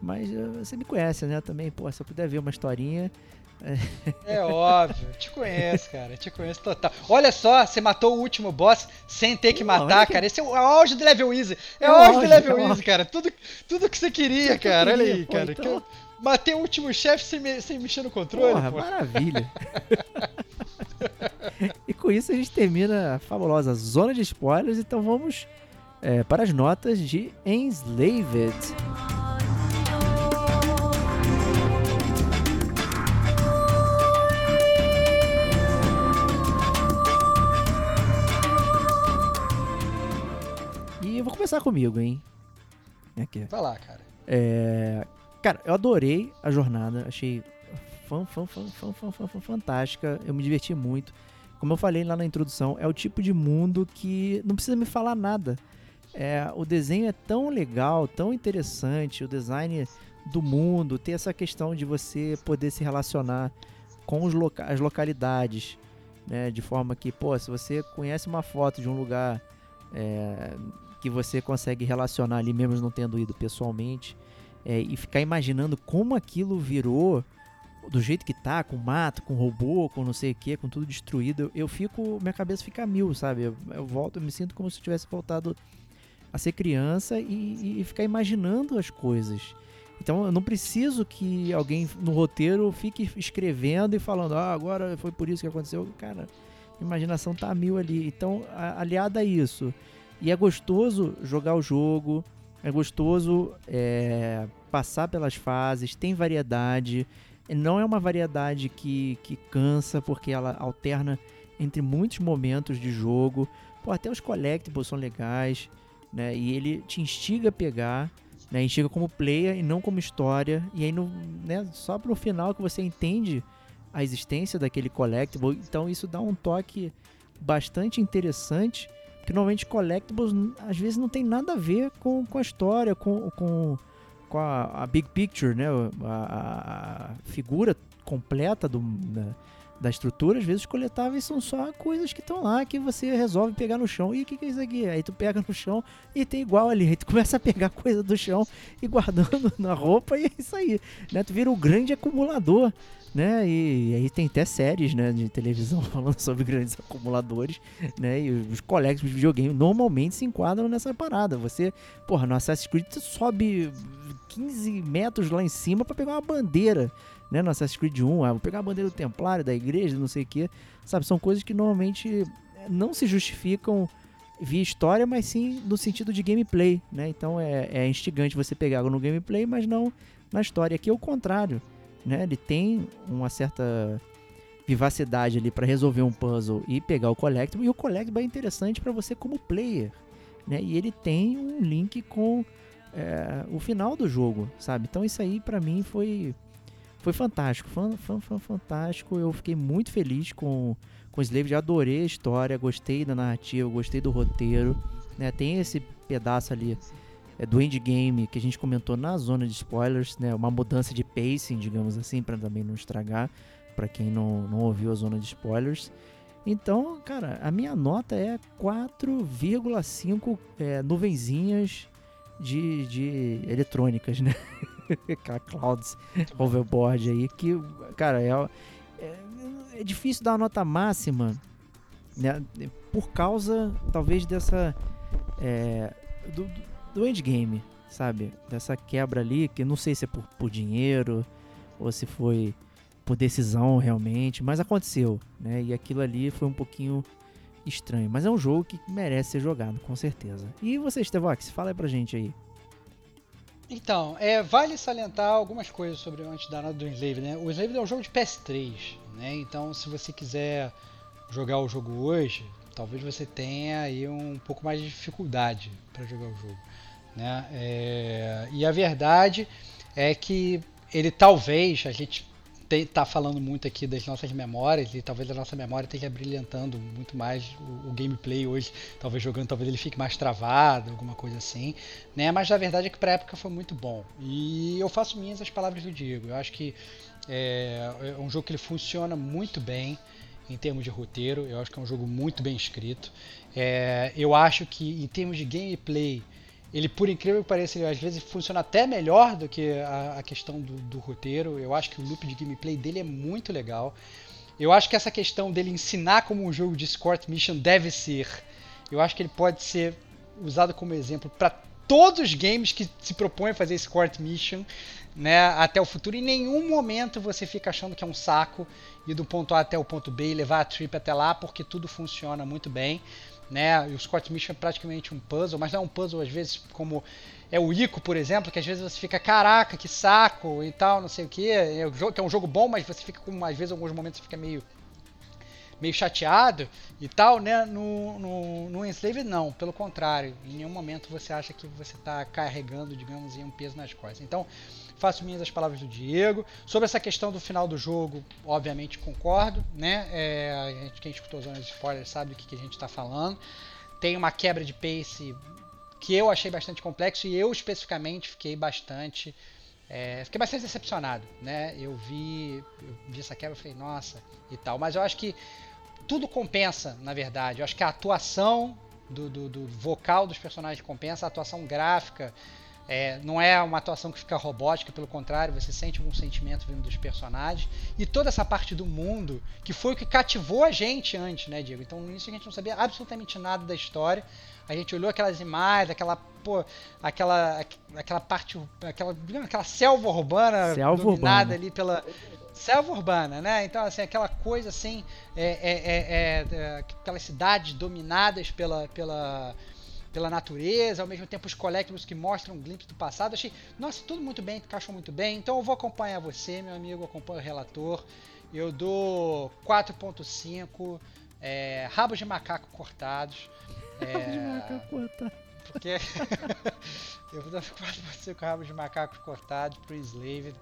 mas uh, você me conhece, né? Também, pô, se eu puder ver uma historinha. É óbvio, te conheço, cara, te conheço total. Olha só, você matou o último boss sem ter que Não, matar, é que- cara. Esse é o auge do level easy. É, É o auge do level é easy, cara. Tudo, tudo que você queria, Tudo que eu cara. Olha queria, aí, pô, cara. então- eu matei o último chefe sem, me- sem mexer no controle. Porra, pô. maravilha. e com isso a gente termina a fabulosa zona de spoilers, então vamos é, para as notas de Enslaved. Começar comigo, hein? Aqui. Vai lá, cara. É, cara, eu adorei a jornada, achei fã, fã, fã, fã, fã, fã, fã, fantástica. Eu me diverti muito. Como eu falei lá na introdução, é o tipo de mundo que não precisa me falar nada. É, o desenho é tão legal, tão interessante, o design do mundo, ter essa questão de você poder se relacionar com os loca as localidades, né? De forma que, pô, se você conhece uma foto de um lugar é, que você consegue relacionar ali mesmo não tendo ido pessoalmente é, e ficar imaginando como aquilo virou do jeito que tá, com mato, com robô, com não sei o que, com tudo destruído, eu, fico, minha cabeça fica mil, sabe? Eu, eu volto, eu me sinto como se eu tivesse voltado a ser criança e, e ficar imaginando as coisas. Então eu não preciso que alguém no roteiro fique escrevendo e falando, ah, agora foi por isso que aconteceu. Cara, imaginação tá mil ali. Então, aliada a isso, e é gostoso jogar o jogo, é gostoso é, passar pelas fases, tem variedade. Não é uma variedade que, que cansa, porque ela alterna entre muitos momentos de jogo. Pô, até os collectibles são legais, né? E ele te instiga a pegar, né? Instiga como player e não como história. E aí, no, né? só pro final que você entende a existência daquele collectible. Então isso dá um toque bastante interessante. Que normalmente collectibles às vezes não tem nada a ver com, com a história, com, com, com a, a big picture, né? A, a- figura completa do, da, da estrutura. Às vezes os coletáveis são só coisas que estão lá que você resolve pegar no chão. E o que, que é isso aqui? Aí tu pega no chão e tem igual ali. Aí tu começa a pegar coisa do chão e guardando na roupa e é isso aí. Né? Tu vira o grande acumulador. Né? E, e aí tem até séries né, de televisão falando sobre grandes acumuladores, né? E os colegas de videogame normalmente se enquadram nessa parada. Você, porra, no Assassin's Creed você sobe 15 metros lá em cima pra pegar uma bandeira, né? No Assassin's Creed 1, ah, vou pegar a bandeira do Templário, da igreja, não sei o que. Sabe, são coisas que normalmente eh, não se justificam via história, mas sim no sentido de gameplay, né? Então é, é instigante você pegar no gameplay, mas não na história. Aqui é o contrário, né? Ele tem uma certa vivacidade ali para resolver um puzzle e pegar o collectible. E o collectible é interessante para você como player, né? E ele tem um link com é, o final do jogo, sabe? Então isso aí para mim foi foi fantástico, fan, fan, fan- fantástico. Eu fiquei muito feliz com com Slave, já adorei a história, gostei da narrativa, gostei do roteiro, né? Tem esse pedaço ali do endgame que a gente comentou na zona de spoilers, né? Uma mudança de pacing, digamos assim, para também não estragar para quem não, não ouviu a zona de spoilers. Então, cara, a minha nota é 4,5 é, nuvenzinhas de, de eletrônicas, né? Clouds Overboard aí, que, cara, é, é, é difícil dar uma nota máxima, né? Por causa, talvez, dessa. é, do, do endgame, sabe? Dessa quebra ali, que não sei se é por, por dinheiro ou se foi por decisão realmente, mas aconteceu, né? E aquilo ali foi um pouquinho estranho, mas é um jogo que merece ser jogado, com certeza. E você, Stevox, fala aí pra gente aí. Então, é, vale salientar algumas coisas sobre antes da nota do Enslaved, né? O Enslaved é um jogo de PS3, né? Então, se você quiser jogar o jogo hoje, talvez você tenha aí um pouco mais de dificuldade para jogar o jogo, né? É, e a verdade é que ele talvez a gente tá falando muito aqui das nossas memórias e talvez a nossa memória esteja brilhantando muito mais o, o, gameplay hoje, talvez jogando, talvez ele fique mais travado, alguma coisa assim, né? Mas a verdade é que para época foi muito bom. E eu faço minhas as palavras do Diego. Eu acho que é, é um jogo que ele funciona muito bem em termos de roteiro. Eu acho que é um jogo muito bem escrito. É, eu acho que em termos de gameplay ele, por incrível que pareça, ele às vezes funciona até melhor do que a, a questão do, do, roteiro. Eu acho que o loop de gameplay dele é muito legal. Eu acho que essa questão dele ensinar como um jogo de escort mission deve ser, eu acho que ele pode ser usado como exemplo para todos os games que se propõem a fazer escort mission né, até o futuro. Em nenhum momento você fica achando que é um saco ir do ponto A até o ponto B e levar a trip até lá, porque tudo funciona muito bem né? E o Scott Mission é praticamente um puzzle, mas não é um puzzle às vezes como é o Ico, por exemplo, que às vezes você fica, caraca, que saco e tal, não sei o que. É, que é um jogo bom, mas você fica com, às vezes, alguns momentos, você fica meio meio chateado e tal, né? No, no, no Enslaved, não, pelo contrário, em nenhum momento você acha que você está carregando, digamos, um peso nas costas. Então, faço minhas as palavras do Diego. Sobre essa questão do final do jogo, obviamente concordo, né? É, a gente, quem escutou zonas de spoilers sabe do que, que a gente está falando. Tem uma quebra de pace que eu achei bastante complexo e eu especificamente fiquei bastante é, fiquei bastante decepcionado, né? Eu vi, eu vi essa quebra e falei, nossa, e tal. Mas eu acho que tudo compensa, na verdade. Eu acho que a atuação do, do, do vocal dos personagens compensa, a atuação gráfica é, não é uma atuação que fica robótica, pelo contrário, você sente algum sentimento vindo dos personagens. E toda essa parte do mundo, que foi o que cativou a gente antes, né, Diego? Então, no início a gente não sabia absolutamente nada da história. A gente olhou aquelas imagens, aquela, pô, aquela, aquela parte, aquela, aquela selva urbana selva dominada urbana. ali pela, selva urbana, né? Então, assim, aquela coisa assim, é, é, é, é, aquelas cidades dominadas pela, pela, pela natureza, ao mesmo tempo os collectibles que mostram um glimpse do passado. Achei, nossa, tudo muito bem, encaixou muito bem. Então eu vou acompanhar você, meu amigo, acompanho o relator. Eu dou 4.5 é, rabos de macaco cortados. Rabos de macaco cortados. Porque eu vou dar 4.5 rabos de macaco cortados pro Enslaved.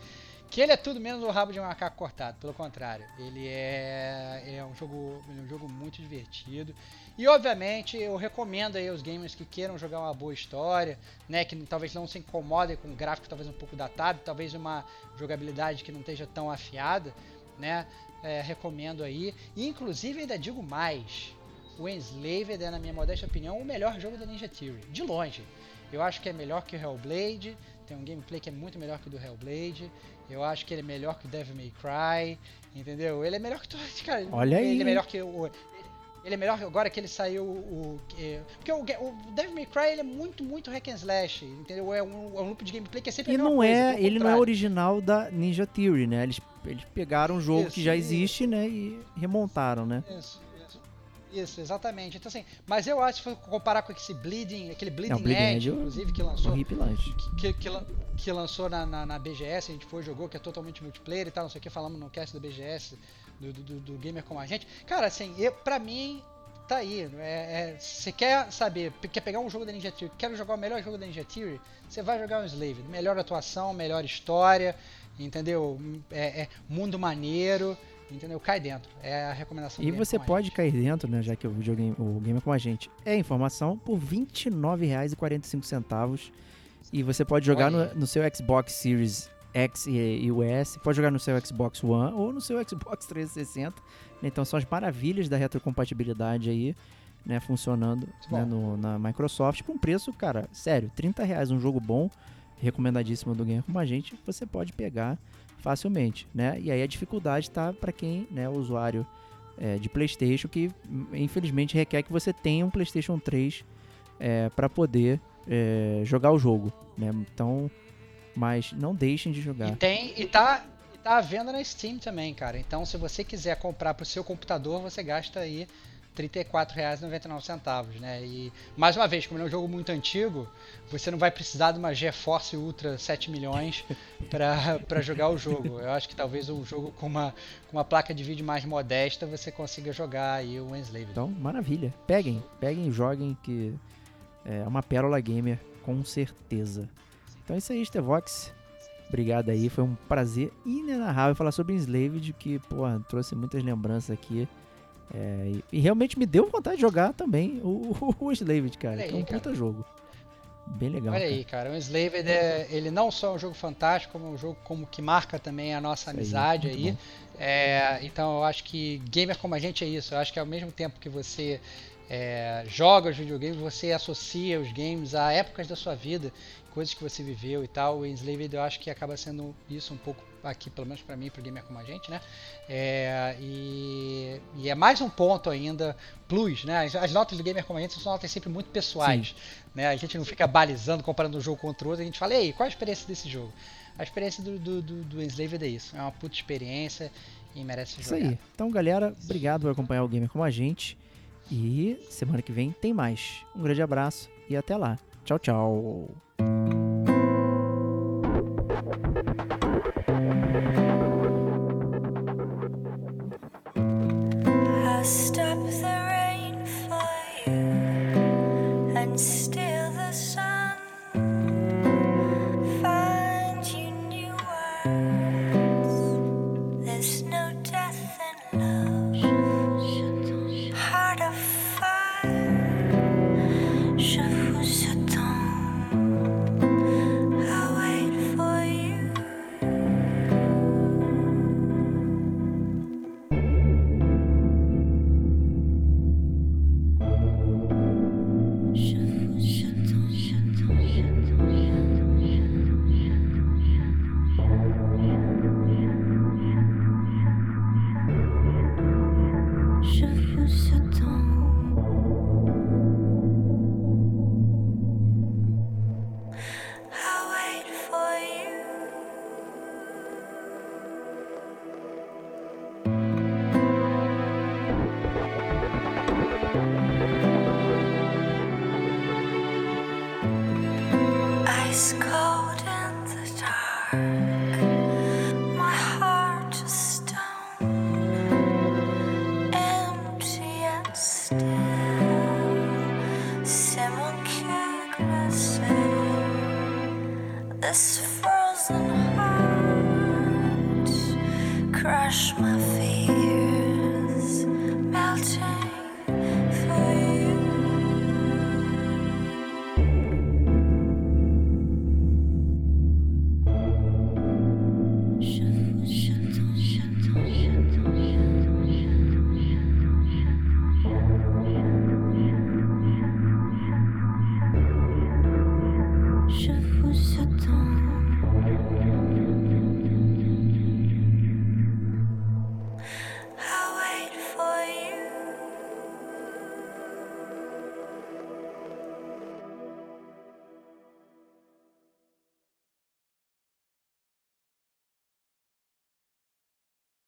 Que ele é tudo menos o rabo de um macaco cortado, pelo contrário. Ele é, é um jogo, é um jogo muito divertido. E obviamente eu recomendo aí aos gamers que queiram jogar uma boa história, né, que talvez não se incomodem com um gráfico talvez um pouco datado, talvez uma jogabilidade que não esteja tão afiada, né? É, recomendo aí. E inclusive ainda digo mais, o Enslaved é na minha modesta opinião o melhor jogo da Ninja Theory, de longe. Eu acho que é melhor que o Hellblade, tem um gameplay que é muito melhor que o do Hellblade. Eu acho que ele é melhor que o Devil May Cry, entendeu? Ele é melhor que todos, cara. Olha ele aí. é melhor que o ele é melhor agora que ele saiu o, o porque o, o, Devil May Cry ele é muito muito hack and slash, entendeu? É um, é um loop de gameplay que é sempre e a não coisa, é, ele não é contrário. original da Ninja Theory, né? Eles, eles pegaram um jogo Isso, que já existe, né, e remontaram, né? Isso, isso. Exatamente. Então assim, mas eu acho que se for comparar com esse Bleeding, aquele Bleeding, É, Bleeding Edge, eu- inclusive que lançou que, que, que lançou na, na, na BGS, a gente foi, jogou, que é totalmente multiplayer e tal, não sei o que, falamos no cast da BGS, do, do, do- Gamer Como a Gente. Cara, assim, eu, pra mim, tá aí. É, é, você quer saber, quer pegar um jogo da Ninja Theory, quero jogar o melhor jogo da Ninja Theory, você vai jogar o Slave. Melhor atuação, melhor história, entendeu? É, é mundo maneiro, entendeu? Cai dentro. É a recomendação E você pode cair dentro, né, já que o videogame, o Gamer com a gente é informação, por R$ 29,45. E você pode jogar no, no seu Xbox Series X e, e o S, pode jogar no seu Xbox One ou no seu Xbox 360. né? Então são as maravilhas da retrocompatibilidade aí, né, funcionando né, no- na Microsoft por um preço, cara, sério, 30 reais um jogo bom, recomendadíssimo do Gamer como a gente, você pode pegar facilmente, né? E aí a dificuldade tá para quem, né, o usuário é, de PlayStation que infelizmente requer que você tenha um PlayStation 3 para poder é, jogar o jogo, né? Então, mas não deixem de jogar. E tem e tá e tá à venda na Steam também, cara. Então, se você quiser comprar pro seu computador, você gasta aí R$ 34,99, né? E mais uma vez, como é um jogo muito antigo, você não vai precisar de uma GeForce Ultra 7 milhões para para jogar o jogo. Eu acho que talvez um jogo com uma com uma placa de vídeo mais modesta você consiga jogar aí o Enslaved. Então, maravilha. Peguem, peguem e joguem que é uma pérola gamer com certeza. Então é isso aí, Stevox. Obrigado aí, foi um prazer inenarrável falar sobre Enslaved, que, porra, trouxe muitas lembranças aqui. É, e, e realmente me deu vontade de jogar também o, o, o Enslaved, cara. Que é aí, um puta jogo. Bem legal. Olha cara. aí, cara, o Enslaved, é, ele não só é um jogo fantástico, como é um jogo como que marca também a nossa aí, amizade aí. É, então eu acho que gamer como a gente é isso. Eu acho que ao mesmo tempo que você é, joga os videogames, você associa os games a épocas da sua vida, coisas que você viveu e tal. O Enslaved eu acho que acaba sendo isso um pouco aqui, pelo menos pra mim, pro gamer como a gente, né? É, e, e é mais um ponto ainda, plus, né? As, as notas do gamer como a gente são notas sempre muito pessoais, né? A gente não fica balizando, comparando um jogo contra o outro, a gente fala, e aí, qual a experiência desse jogo? A experiência do, do, do, do Enslaved é isso, é uma puta experiência e merece ser Isso aí. Então, galera, obrigado por acompanhar o Gamer como a gente. E semana que vem tem mais. Um grande abraço e até lá. Tchau, tchau. Stop the